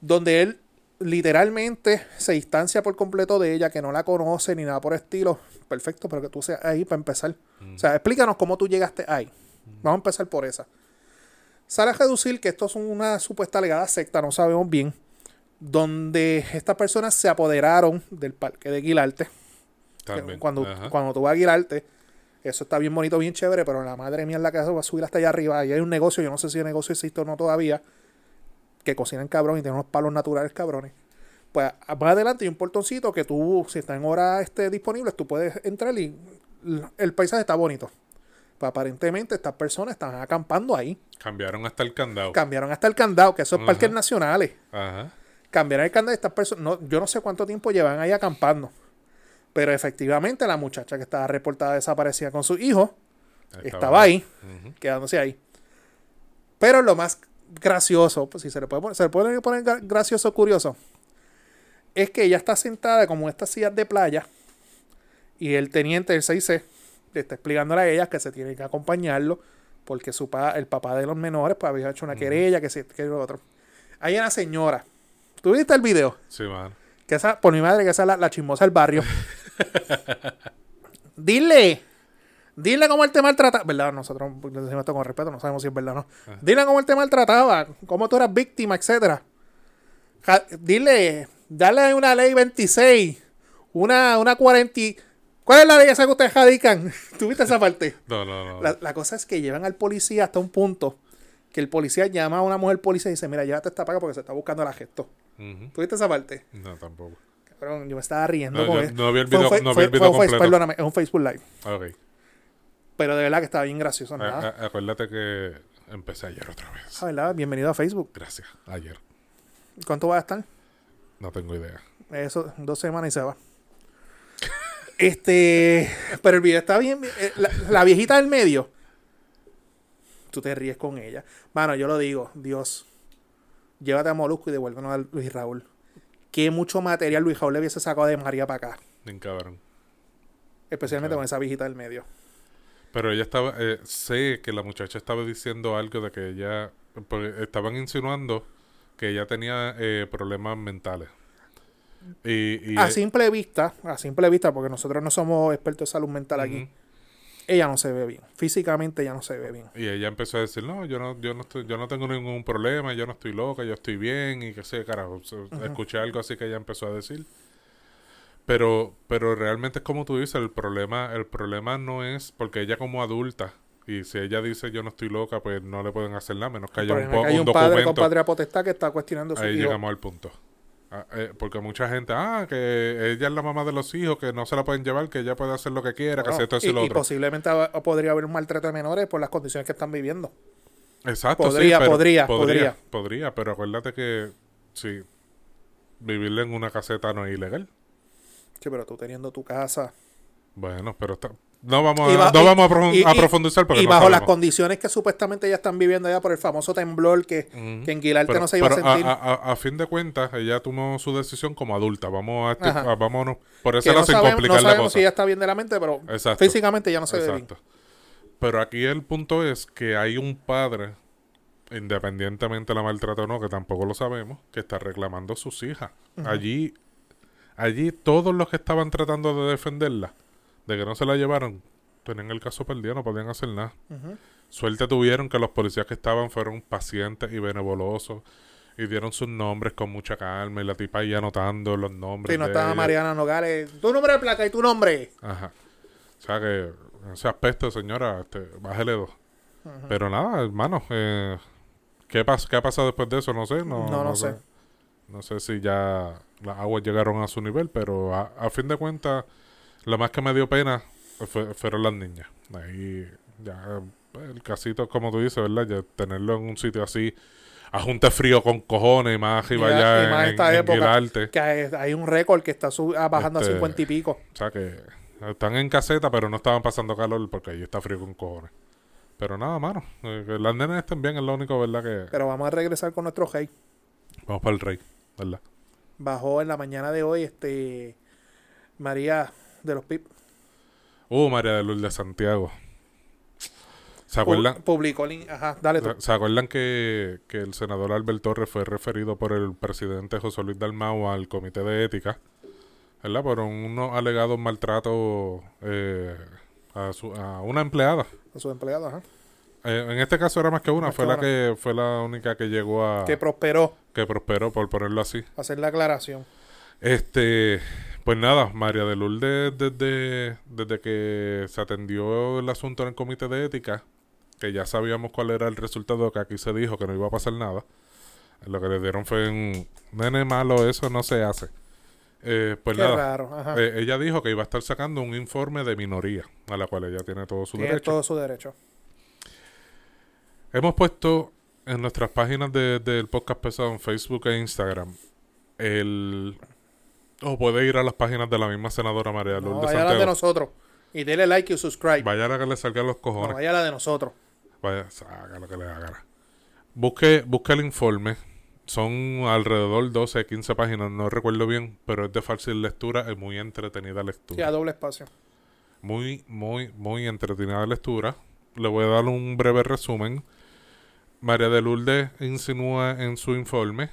S1: Donde él literalmente se distancia por completo de ella, que no la conoce ni nada por estilo. Perfecto, pero que tú seas ahí para empezar. O sea, explícanos cómo tú llegaste ahí. Vamos a empezar por esa. Sale a reducir que esto es una supuesta legada secta, no sabemos bien, donde estas personas se apoderaron del parque de Guilarte. Cuando,
S2: Ajá.
S1: cuando tú vas a Aguilarte, eso está bien bonito, bien chévere, pero la madre mía la casa va a subir hasta allá arriba. Y hay un negocio, yo no sé si el negocio existe o no todavía, que cocinan cabrón y tienen unos palos naturales cabrones. Pues a- más adelante hay un portoncito que tú, si está en hora este, disponible, tú puedes entrar y el paisaje está bonito. Pues aparentemente estas personas estaban acampando ahí.
S2: Cambiaron hasta el candado.
S1: Cambiaron hasta el candado, que esos
S2: Ajá.
S1: parques nacionales.
S2: Ajá.
S1: Cambiaron el candado de estas personas. No, yo no sé cuánto tiempo llevan ahí acampando. Pero efectivamente la muchacha que estaba reportada desaparecida con su hijo estaba ahí, quedándose ahí. Pero lo más gracioso, pues si se le puede poner, se le puede poner gra- gracioso o curioso, es que ella está sentada como en estas sillas de playa y el teniente del 6C le está explicándole a ella que se tiene que acompañarlo porque su pa- el papá de los menores pues había hecho una querella, que se que lo otro. Hay una señora. ¿Tú viste el video?
S2: Sí, man.
S1: Que esa, por mi madre, que esa es la, la chismosa del barrio. dile, dile cómo él te maltrataba. ¿Verdad? Nosotros decimos esto con respeto, no sabemos si es verdad o no. Dile cómo él te maltrataba, cómo tú eras víctima, etcétera. Ja- Dile, dale una ley 26, una, una 40. y- ¿Cuál es la ley esa que ustedes radican? ¿Tuviste esa parte?
S2: No, no, no.
S1: La, la cosa es que llevan al policía hasta un punto que el policía llama a una mujer policía y dice, mira, llévate esta paga porque se está buscando la gesto. ¿Tuviste esa parte?
S2: No, tampoco.
S1: Cabrón, yo me estaba riendo
S2: No,
S1: con
S2: yo no vi el video- no vi
S1: fue-
S2: el video completo.
S1: Perdóname, es un Facebook Live.
S2: Ok.
S1: Pero de verdad que estaba bien gracioso. Nada.
S2: a- acuérdate que empecé ayer otra vez.
S1: Ah, ¿verdad? Bienvenido a Facebook.
S2: Gracias. Ayer.
S1: ¿Cuánto va a estar?
S2: No tengo idea.
S1: Eso, dos semanas y se va. Este, pero el video está bien. eh, La, la viejita del medio. Tú te ríes con ella. Mano, yo lo digo, Dios, llévate a Molusco y devuélvenos a Luis Raúl. Qué mucho material Luis Raúl le hubiese sacado de María para acá.
S2: Bien cabrón.
S1: Especialmente con esa viejita del medio.
S2: Pero ella estaba, eh, sé que la muchacha estaba diciendo algo de que ella, porque estaban insinuando que ella tenía eh, problemas mentales. Y, y
S1: a simple vista, a simple vista, porque nosotros no somos expertos en salud mental aquí, ella no se ve bien. Físicamente ella no se ve bien.
S2: Y ella empezó a decir, no, yo no, yo no estoy, yo no tengo ningún problema, yo no estoy loca, yo estoy bien, y que sé, carajo. Escuché algo así que ella empezó a decir. Pero, pero realmente es como tú dices, el problema, el problema no es porque ella como adulta, y si ella dice yo no estoy loca, pues no le pueden hacer nada, menos que haya un, po-
S1: que hay
S2: un
S1: un padre con patria potestad que está cuestionando su
S2: Ahí
S1: hijo.
S2: llegamos al punto. Ah, eh, porque mucha gente, ah, que ella es la mamá de los hijos, que no se la pueden llevar, que ella puede hacer lo que quiera, que
S1: Bueno,
S2: hace esto y
S1: y,
S2: lo
S1: y
S2: otro.
S1: posiblemente hab- podría haber un maltrato de menores por las condiciones que están viviendo.
S2: Exacto,
S1: Podría,
S2: sí, pero
S1: podría,
S2: podría, podría, pero acuérdate que sí, vivirle en una caseta no es ilegal.
S1: Sí, pero tú teniendo tu casa
S2: Bueno, pero está, no vamos a, no vamos a,
S1: y-
S2: a profundizar porque
S1: y
S2: no
S1: bajo las
S2: sabemos.
S1: condiciones que supuestamente ya están viviendo allá por el famoso temblor que,
S2: Ujú.
S1: que en Guilarte
S2: Pero-
S1: no se iba a sentir.
S2: A, a- a fin de cuentas, ella tomó su decisión como adulta. Vamos a, vámonos por ese
S1: no
S2: lado sin
S1: sabemos, no
S2: complicar la
S1: sabemos
S2: cosa.
S1: si ella está bien de la mente, pero
S2: Exacto.
S1: físicamente ya no se ve bien.
S2: Exacto. Pero aquí el punto es que hay un padre, independientemente de la maltrata o no, que tampoco lo sabemos, que está reclamando a sus hijas. Allí, allí todos los que estaban tratando de defenderla, de que no se la llevaron, tenían el caso perdido, no podían hacer nada. Suerte tuvieron que los policías que estaban fueron pacientes y benevoliosos y dieron sus nombres con mucha calma y la tipa ahí anotando los nombres.
S1: Si no
S2: de
S1: estaba
S2: ella.
S1: Mariana Nogales, tu número de placa y tu nombre.
S2: Ajá. O sea que en ese aspecto, señora, este, bájele dos. Pero nada, hermano, eh, ¿qué, pas- ¿qué ha pasado después de eso? No sé. No,
S1: No, no sé.
S2: No sé si ya las aguas llegaron a su nivel, pero a, a fin de cuentas, lo más que me dio pena fue- fueron las niñas. Ahí ya el casito, como tú dices, ¿verdad? Ya tenerlo en un sitio así, a junte frío con cojones, más
S1: Y-
S2: allá
S1: y más
S2: en,
S1: esta
S2: en
S1: época. Que hay, hay un récord que está sub- ah, bajando
S2: Este-
S1: a 50 y pico.
S2: O sea que están en caseta, pero no estaban pasando calor porque ahí está frío con cojones. Pero nada, mano. eh, que las nenas estén bien es lo único, ¿verdad? Que
S1: Pero vamos a regresar con nuestro rey.
S2: vamos para el rey, ¿verdad?
S1: Bajó en la mañana de hoy este María de los Pip.
S2: Uh, María de Lourdes Santiago. ¿Se acuerdan?
S1: Pu- Publicó Ajá, dale tú.
S2: ¿Se- ¿Se acuerdan que, que el senador Albert Torres fue referido por el presidente José Luis Dalmau al comité de ética? ¿Verdad? Por unos alegados maltratos eh, a, su- a una empleada.
S1: A sus empleados, ajá.
S2: Eh, en este caso era más que una,
S1: Más
S2: fue
S1: que
S2: la que fue la única que llegó a
S1: Que prosperó
S2: que prosperó, por ponerlo así.
S1: hacer la aclaración.
S2: Este, pues nada, María de Lourdes desde, desde que se atendió el asunto en el comité de ética, que ya sabíamos cuál era el resultado, que aquí se dijo que no iba a pasar nada. Lo que le dieron fue un nene malo, eso no se hace. Eh, pues
S1: Qué
S2: nada,
S1: raro, ajá.
S2: eh, ella dijo que iba a estar sacando un informe de minoría, a la cual ella tiene todo su
S1: Tiene
S2: derecho.
S1: todo su derecho.
S2: Hemos puesto en nuestras páginas de- del podcast pesado en Facebook e Instagram el... O puede ir a las páginas de la misma senadora María
S1: No,
S2: Lourdes
S1: vaya a la de nosotros. Y dele like y subscribe.
S2: Vaya la que le salgan los
S1: No,
S2: cojones.
S1: vaya la de nosotros.
S2: Vaya, lo que le haga. Busque, busque el informe. Son alrededor 12, 15 páginas, no recuerdo bien, pero es de fácil lectura, es muy entretenida
S1: Sí, a
S2: lectura.
S1: doble espacio.
S2: Muy, muy, muy entretenida lectura. Le voy a dar un breve resumen. María de Lourdes insinúa en su informe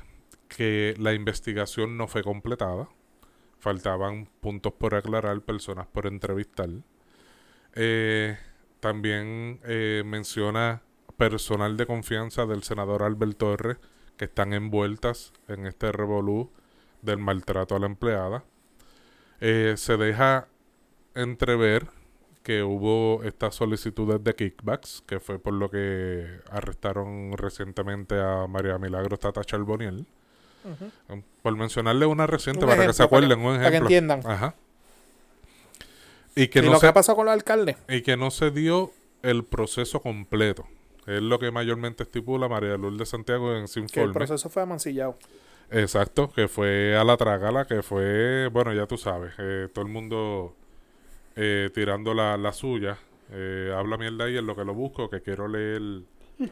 S2: que la investigación no fue completada. Faltaban puntos por aclarar, personas por entrevistar. Eh, también eh, menciona personal de confianza del senador Albert Torres que están envueltas en este revolú del maltrato a la empleada. Eh, se deja entrever que hubo estas solicitudes de kickbacks, que fue por lo que arrestaron recientemente a María Milagros Tata Charboniel.
S1: Ujú.
S2: Por mencionarle una reciente
S1: Un
S2: para que
S1: ejemplo,
S2: se acuerden,
S1: para que-
S2: un
S1: para que
S2: ejemplo.
S1: entiendan.
S2: Ajá. Y que,
S1: y
S2: no
S1: lo
S2: se,
S1: que ha pasado con los alcaldes.
S2: y que no se dio el proceso completo. Es lo que mayormente estipula María Lourdes Santiago en su
S1: Que el proceso fue amancillado.
S2: Exacto, que fue a la tragala, que fue, bueno, ya tú sabes, eh, todo el mundo eh, tirando la, la suya. Eh, habla mierda ahí en lo que lo busco, que quiero leer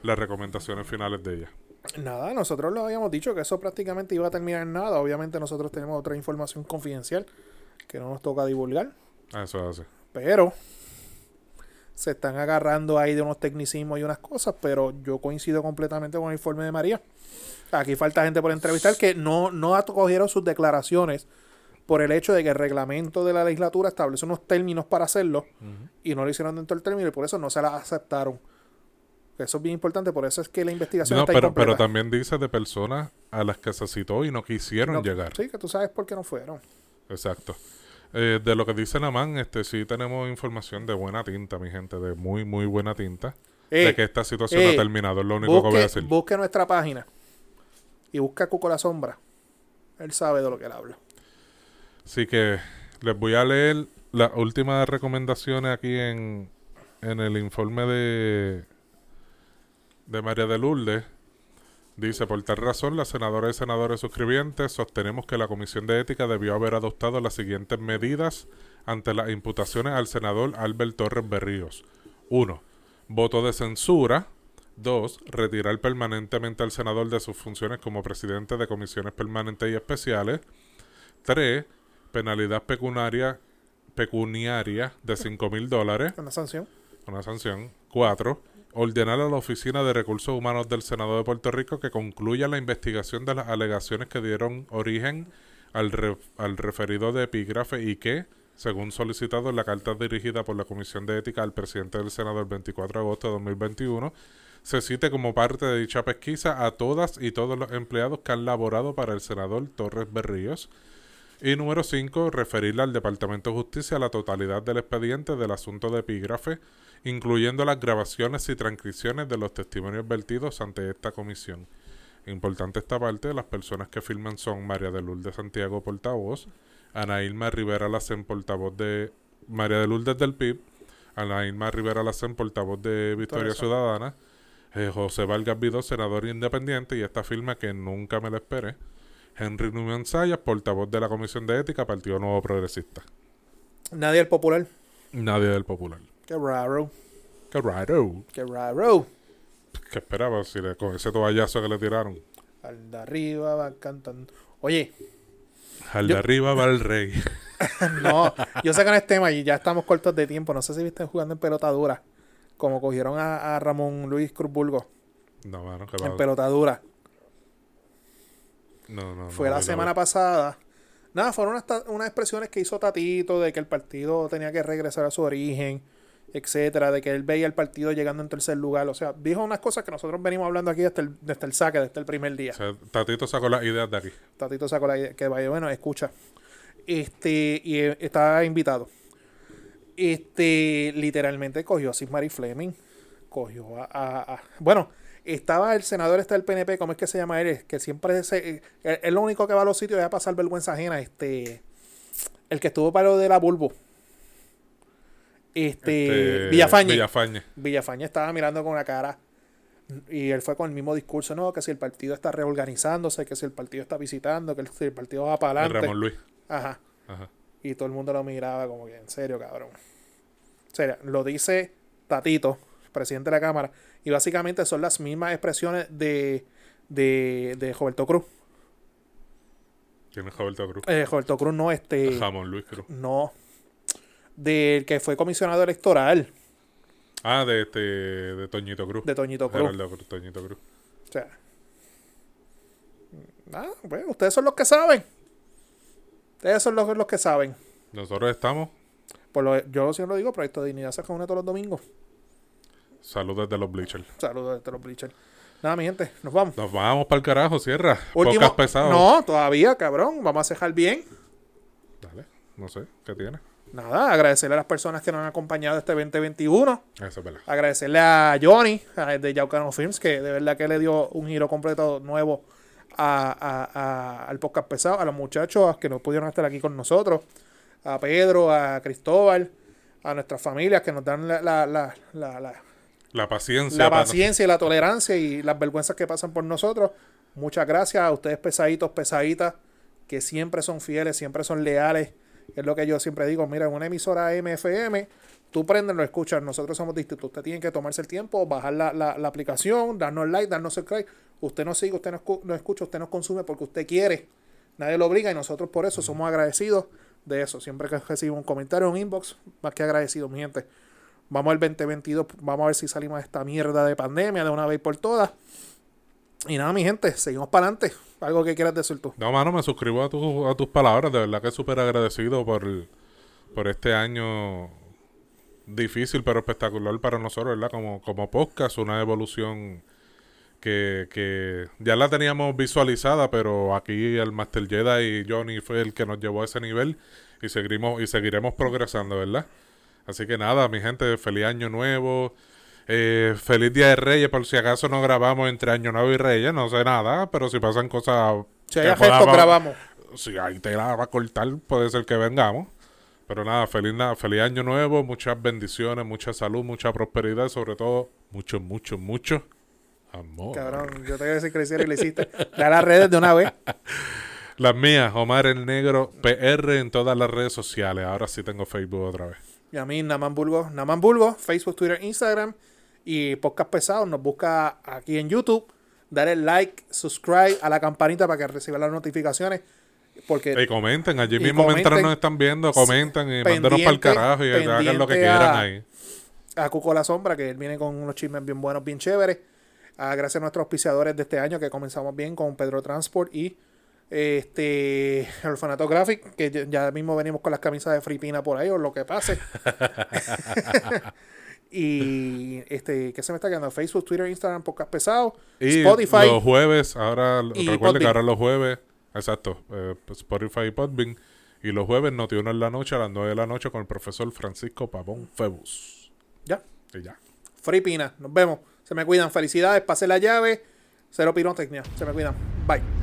S2: las recomendaciones finales de ella.
S1: Nada, nosotros lo habíamos dicho que eso prácticamente iba a terminar en nada. Obviamente nosotros tenemos otra información confidencial que no nos toca divulgar.
S2: Ah, Eso es así.
S1: Pero se están agarrando ahí de unos tecnicismos y unas cosas, pero yo coincido completamente con el informe de María. Aquí falta gente por entrevistar que no, no acogieron sus declaraciones por el hecho de que el reglamento de la legislatura establece unos términos para hacerlo y no lo hicieron dentro del término y por eso no se las aceptaron. Eso es bien importante, por eso es que la investigación
S2: No,
S1: está
S2: pero,
S1: incompleta.
S2: pero también dice de personas a las que se citó y no quisieron
S1: No,
S2: llegar.
S1: Sí, que tú sabes por qué no fueron.
S2: Exacto. Eh, de lo que dice Namán, este, sí tenemos información de buena tinta, mi gente, de muy, muy buena tinta.
S1: Eh,
S2: de que esta situación
S1: eh,
S2: ha terminado, es lo único que voy a decir.
S1: busque nuestra página y busca a Cuco la Sombra. Él sabe de lo que él habla.
S2: Así que les voy a leer las últimas recomendaciones aquí en, en el informe de, de María de Lourdes. Dice, por tal razón, las senadoras y senadores suscribientes sostenemos que la Comisión de Ética debió haber adoptado las siguientes medidas ante las imputaciones al senador Albert Torres Berríos. 1. Voto de censura. 2. Retirar permanentemente al senador de sus funciones como presidente de comisiones permanentes y especiales. 3. Penalidad pecuniaria, pecuniaria de 5 mil dólares,
S1: Una sanción.
S2: una sanción. 4. Ordenar a la Oficina de Recursos Humanos del Senado de Puerto Rico que concluya la investigación de las alegaciones que dieron origen al, re- al referido de epígrafe y que, según solicitado en la carta dirigida por la Comisión de Ética al presidente del Senado el 24 de agosto de 2021, se cite como parte de dicha pesquisa a todas y todos los empleados que han laborado para el senador Torres Berríos. Y número 5, referirle al Departamento de Justicia la totalidad del expediente del asunto de epígrafe, incluyendo las grabaciones y transcripciones de los testimonios vertidos ante esta comisión. Importante esta parte, las personas que firman son María de Lourdes Santiago, portavoz, Ana Irma Rivera Lacen, portavoz de María de Lourdes del PIB, Ana Irma Rivera Lacen, portavoz de Victoria Ciudadana, eh, José Vargas Vidó, senador independiente, y esta firma que nunca me la esperé, Henry Newman Sayas, portavoz de la Comisión de Ética, Partido Nuevo Progresista.
S1: Nadie el popular.
S2: Nadie del Popular.
S1: Qué raro.
S2: Qué raro.
S1: Qué raro.
S2: ¿Qué esperaba si le, con ese toallazo que le tiraron?
S1: Al de arriba va cantando. Oye,
S2: Al
S1: Yo-
S2: de arriba va el rey.
S1: no, yo sé que no es tema y ya estamos cortos de tiempo. No sé si viste jugando en pelotadura. Como cogieron a, a Ramón Luis Cruzburgo
S2: No, mano, que
S1: en pelotadura.
S2: No, no,
S1: Fue
S2: no,
S1: la semana pasada. Nada, fueron unas, unas expresiones que hizo Tatito de que el partido tenía que regresar a su origen, etcétera, de que él veía el partido llegando en tercer lugar. O sea, dijo unas cosas que nosotros venimos hablando aquí desde el, desde el saque, desde el primer día.
S2: O sea, Tatito sacó las ideas de aquí.
S1: Tatito sacó la idea, que vaya, bueno, escucha. Este, y eh, está invitado. Este, literalmente cogió a Sigmary Fleming. Cogió a, a- a- Bueno, estaba el senador este del PNP, ¿cómo es que se llama él? Que siempre se, eh, él- él lo único que va a los sitios es a pasar vergüenza ajena. Este. El que estuvo para lo de la Bulbo. Este.
S2: Este,
S1: Villafañe.
S2: Villafañe.
S1: Villafañe estaba mirando con una cara y él fue con el mismo discurso, no, que si el partido está reorganizándose, que si el partido está visitando, que si el partido va para
S2: El
S1: adelante.
S2: Ramón Luis.
S1: Ajá.
S2: Ajá.
S1: Y todo el mundo lo miraba como que, en serio, cabrón. En serio, lo dice Tatito, presidente de la Cámara, y básicamente son las mismas expresiones de, de, de Roberto Cruz.
S2: ¿Quién es Roberto Cruz?
S1: Eh, Roberto Cruz no, este...
S2: Jamón Luis Cruz.
S1: No. Del que fue comisionado electoral
S2: Ah, de este, de Toñito Cruz.
S1: de Toñito Cruz.
S2: Gerardo Cruz, Toñito Cruz.
S1: O sea. Ah, pues ustedes son los que saben. Ustedes son los, los que saben.
S2: Nosotros estamos.
S1: Por lo, yo siempre lo digo, Proyecto de Dignidad se reúne todos los domingos.
S2: Saludos de los Bleachers.
S1: Saludos desde los Bleachers. Nada, mi gente, nos vamos.
S2: Nos vamos para el carajo, cierra.
S1: Último-
S2: pesado.
S1: No, todavía, cabrón. Vamos a cejar bien.
S2: Dale, no sé, ¿qué tiene?
S1: Nada, agradecerle a las personas que nos han acompañado este 2021.
S2: Eso es verdad.
S1: Agradecerle a Johnny de Yaucano Films, que de verdad que le dio un giro completo nuevo a, a- a- al podcast pesado, a los muchachos que no pudieron estar aquí con nosotros, a Pedro, a Cristóbal, a nuestras familias que nos dan la, la, la, la, la-
S2: paciencia.
S1: la paciencia y la tolerancia y las vergüenzas que pasan por nosotros. Muchas gracias a ustedes pesaditos, pesaditas, que siempre son fieles, siempre son leales. Es lo que yo siempre digo, mira, en una emisora MFM, tú prendes, lo escuchas, nosotros somos distintos. Usted tiene que tomarse el tiempo, bajar la, la- la aplicación, darnos like, darnos subscribe. Usted nos sigue, usted nos escucha, usted nos consume porque usted quiere. Nadie lo obliga y nosotros por eso somos agradecidos de eso. Siempre que recibo un comentario, un inbox, más que agradecido, mi gente. Vamos al 2022, vamos a ver si salimos de esta mierda de pandemia de una vez por todas. Y nada, mi gente, seguimos para adelante. Algo que quieras decir tú.
S2: No, mano, me suscribo a, tu- a tus palabras. De verdad que súper agradecido por, por este año difícil pero espectacular para nosotros, ¿verdad? Como, como podcast, una evolución que, que ya la teníamos visualizada, pero aquí el Master Jedi y Johnny fue el que nos llevó a ese nivel y seguiremos, y seguiremos progresando, ¿verdad? Así que nada, mi gente, feliz año nuevo. Eh, feliz Día de Reyes, por si acaso no grabamos entre Año Nuevo y Reyes, no sé nada, pero si pasan cosas...
S1: Si hay gestos, grabamos.
S2: si ahí te la va a cortar, puede ser que vengamos. Pero nada, feliz, na- feliz año nuevo, muchas bendiciones, mucha salud, mucha prosperidad, sobre todo, mucho, mucho, mucho amor.
S1: Cabrón, yo te voy a decir y lo hiciste. Las redes de una vez.
S2: Las mías, Omar el Negro, PR en todas las redes sociales. Ahora sí tengo Facebook otra vez.
S1: Y a mí, Naman Bulgo, Naman Bulgo, Facebook, Twitter, Instagram. Y Podcast Pesado nos busca aquí en YouTube. Dale like, subscribe a la campanita para que reciba las notificaciones. Porque
S2: Y comenten, allí mismo mientras nos están viendo, comenten y mándenos para el carajo y hagan lo que quieran
S1: a-
S2: ahí.
S1: a Cuco La Sombra, que él viene con unos chismes bien buenos, bien chéveres. Ah, gracias a nuestros auspiciadores de este año, que comenzamos bien con Pedro Transport y este el Orfanato Graphic, que ya- mismo venimos con las camisas de Fripina por ahí, o lo que pase. y este, ¿qué se me está quedando? Facebook, Twitter, Instagram, Podcast Pesado,
S2: Y
S1: Spotify.
S2: los jueves, ahora recuerden
S1: Podbean.
S2: que ahora los jueves, exacto, eh, Spotify y Podbean. Y los jueves, Noti uno en la noche, a las 9 de la noche, con el profesor Francisco Pavón Febus.
S1: Ya,
S2: Y ya.
S1: Fripina, nos vemos. Se me cuidan, felicidades, pase la llave, cero pirotecnia, se me cuidan. Bye.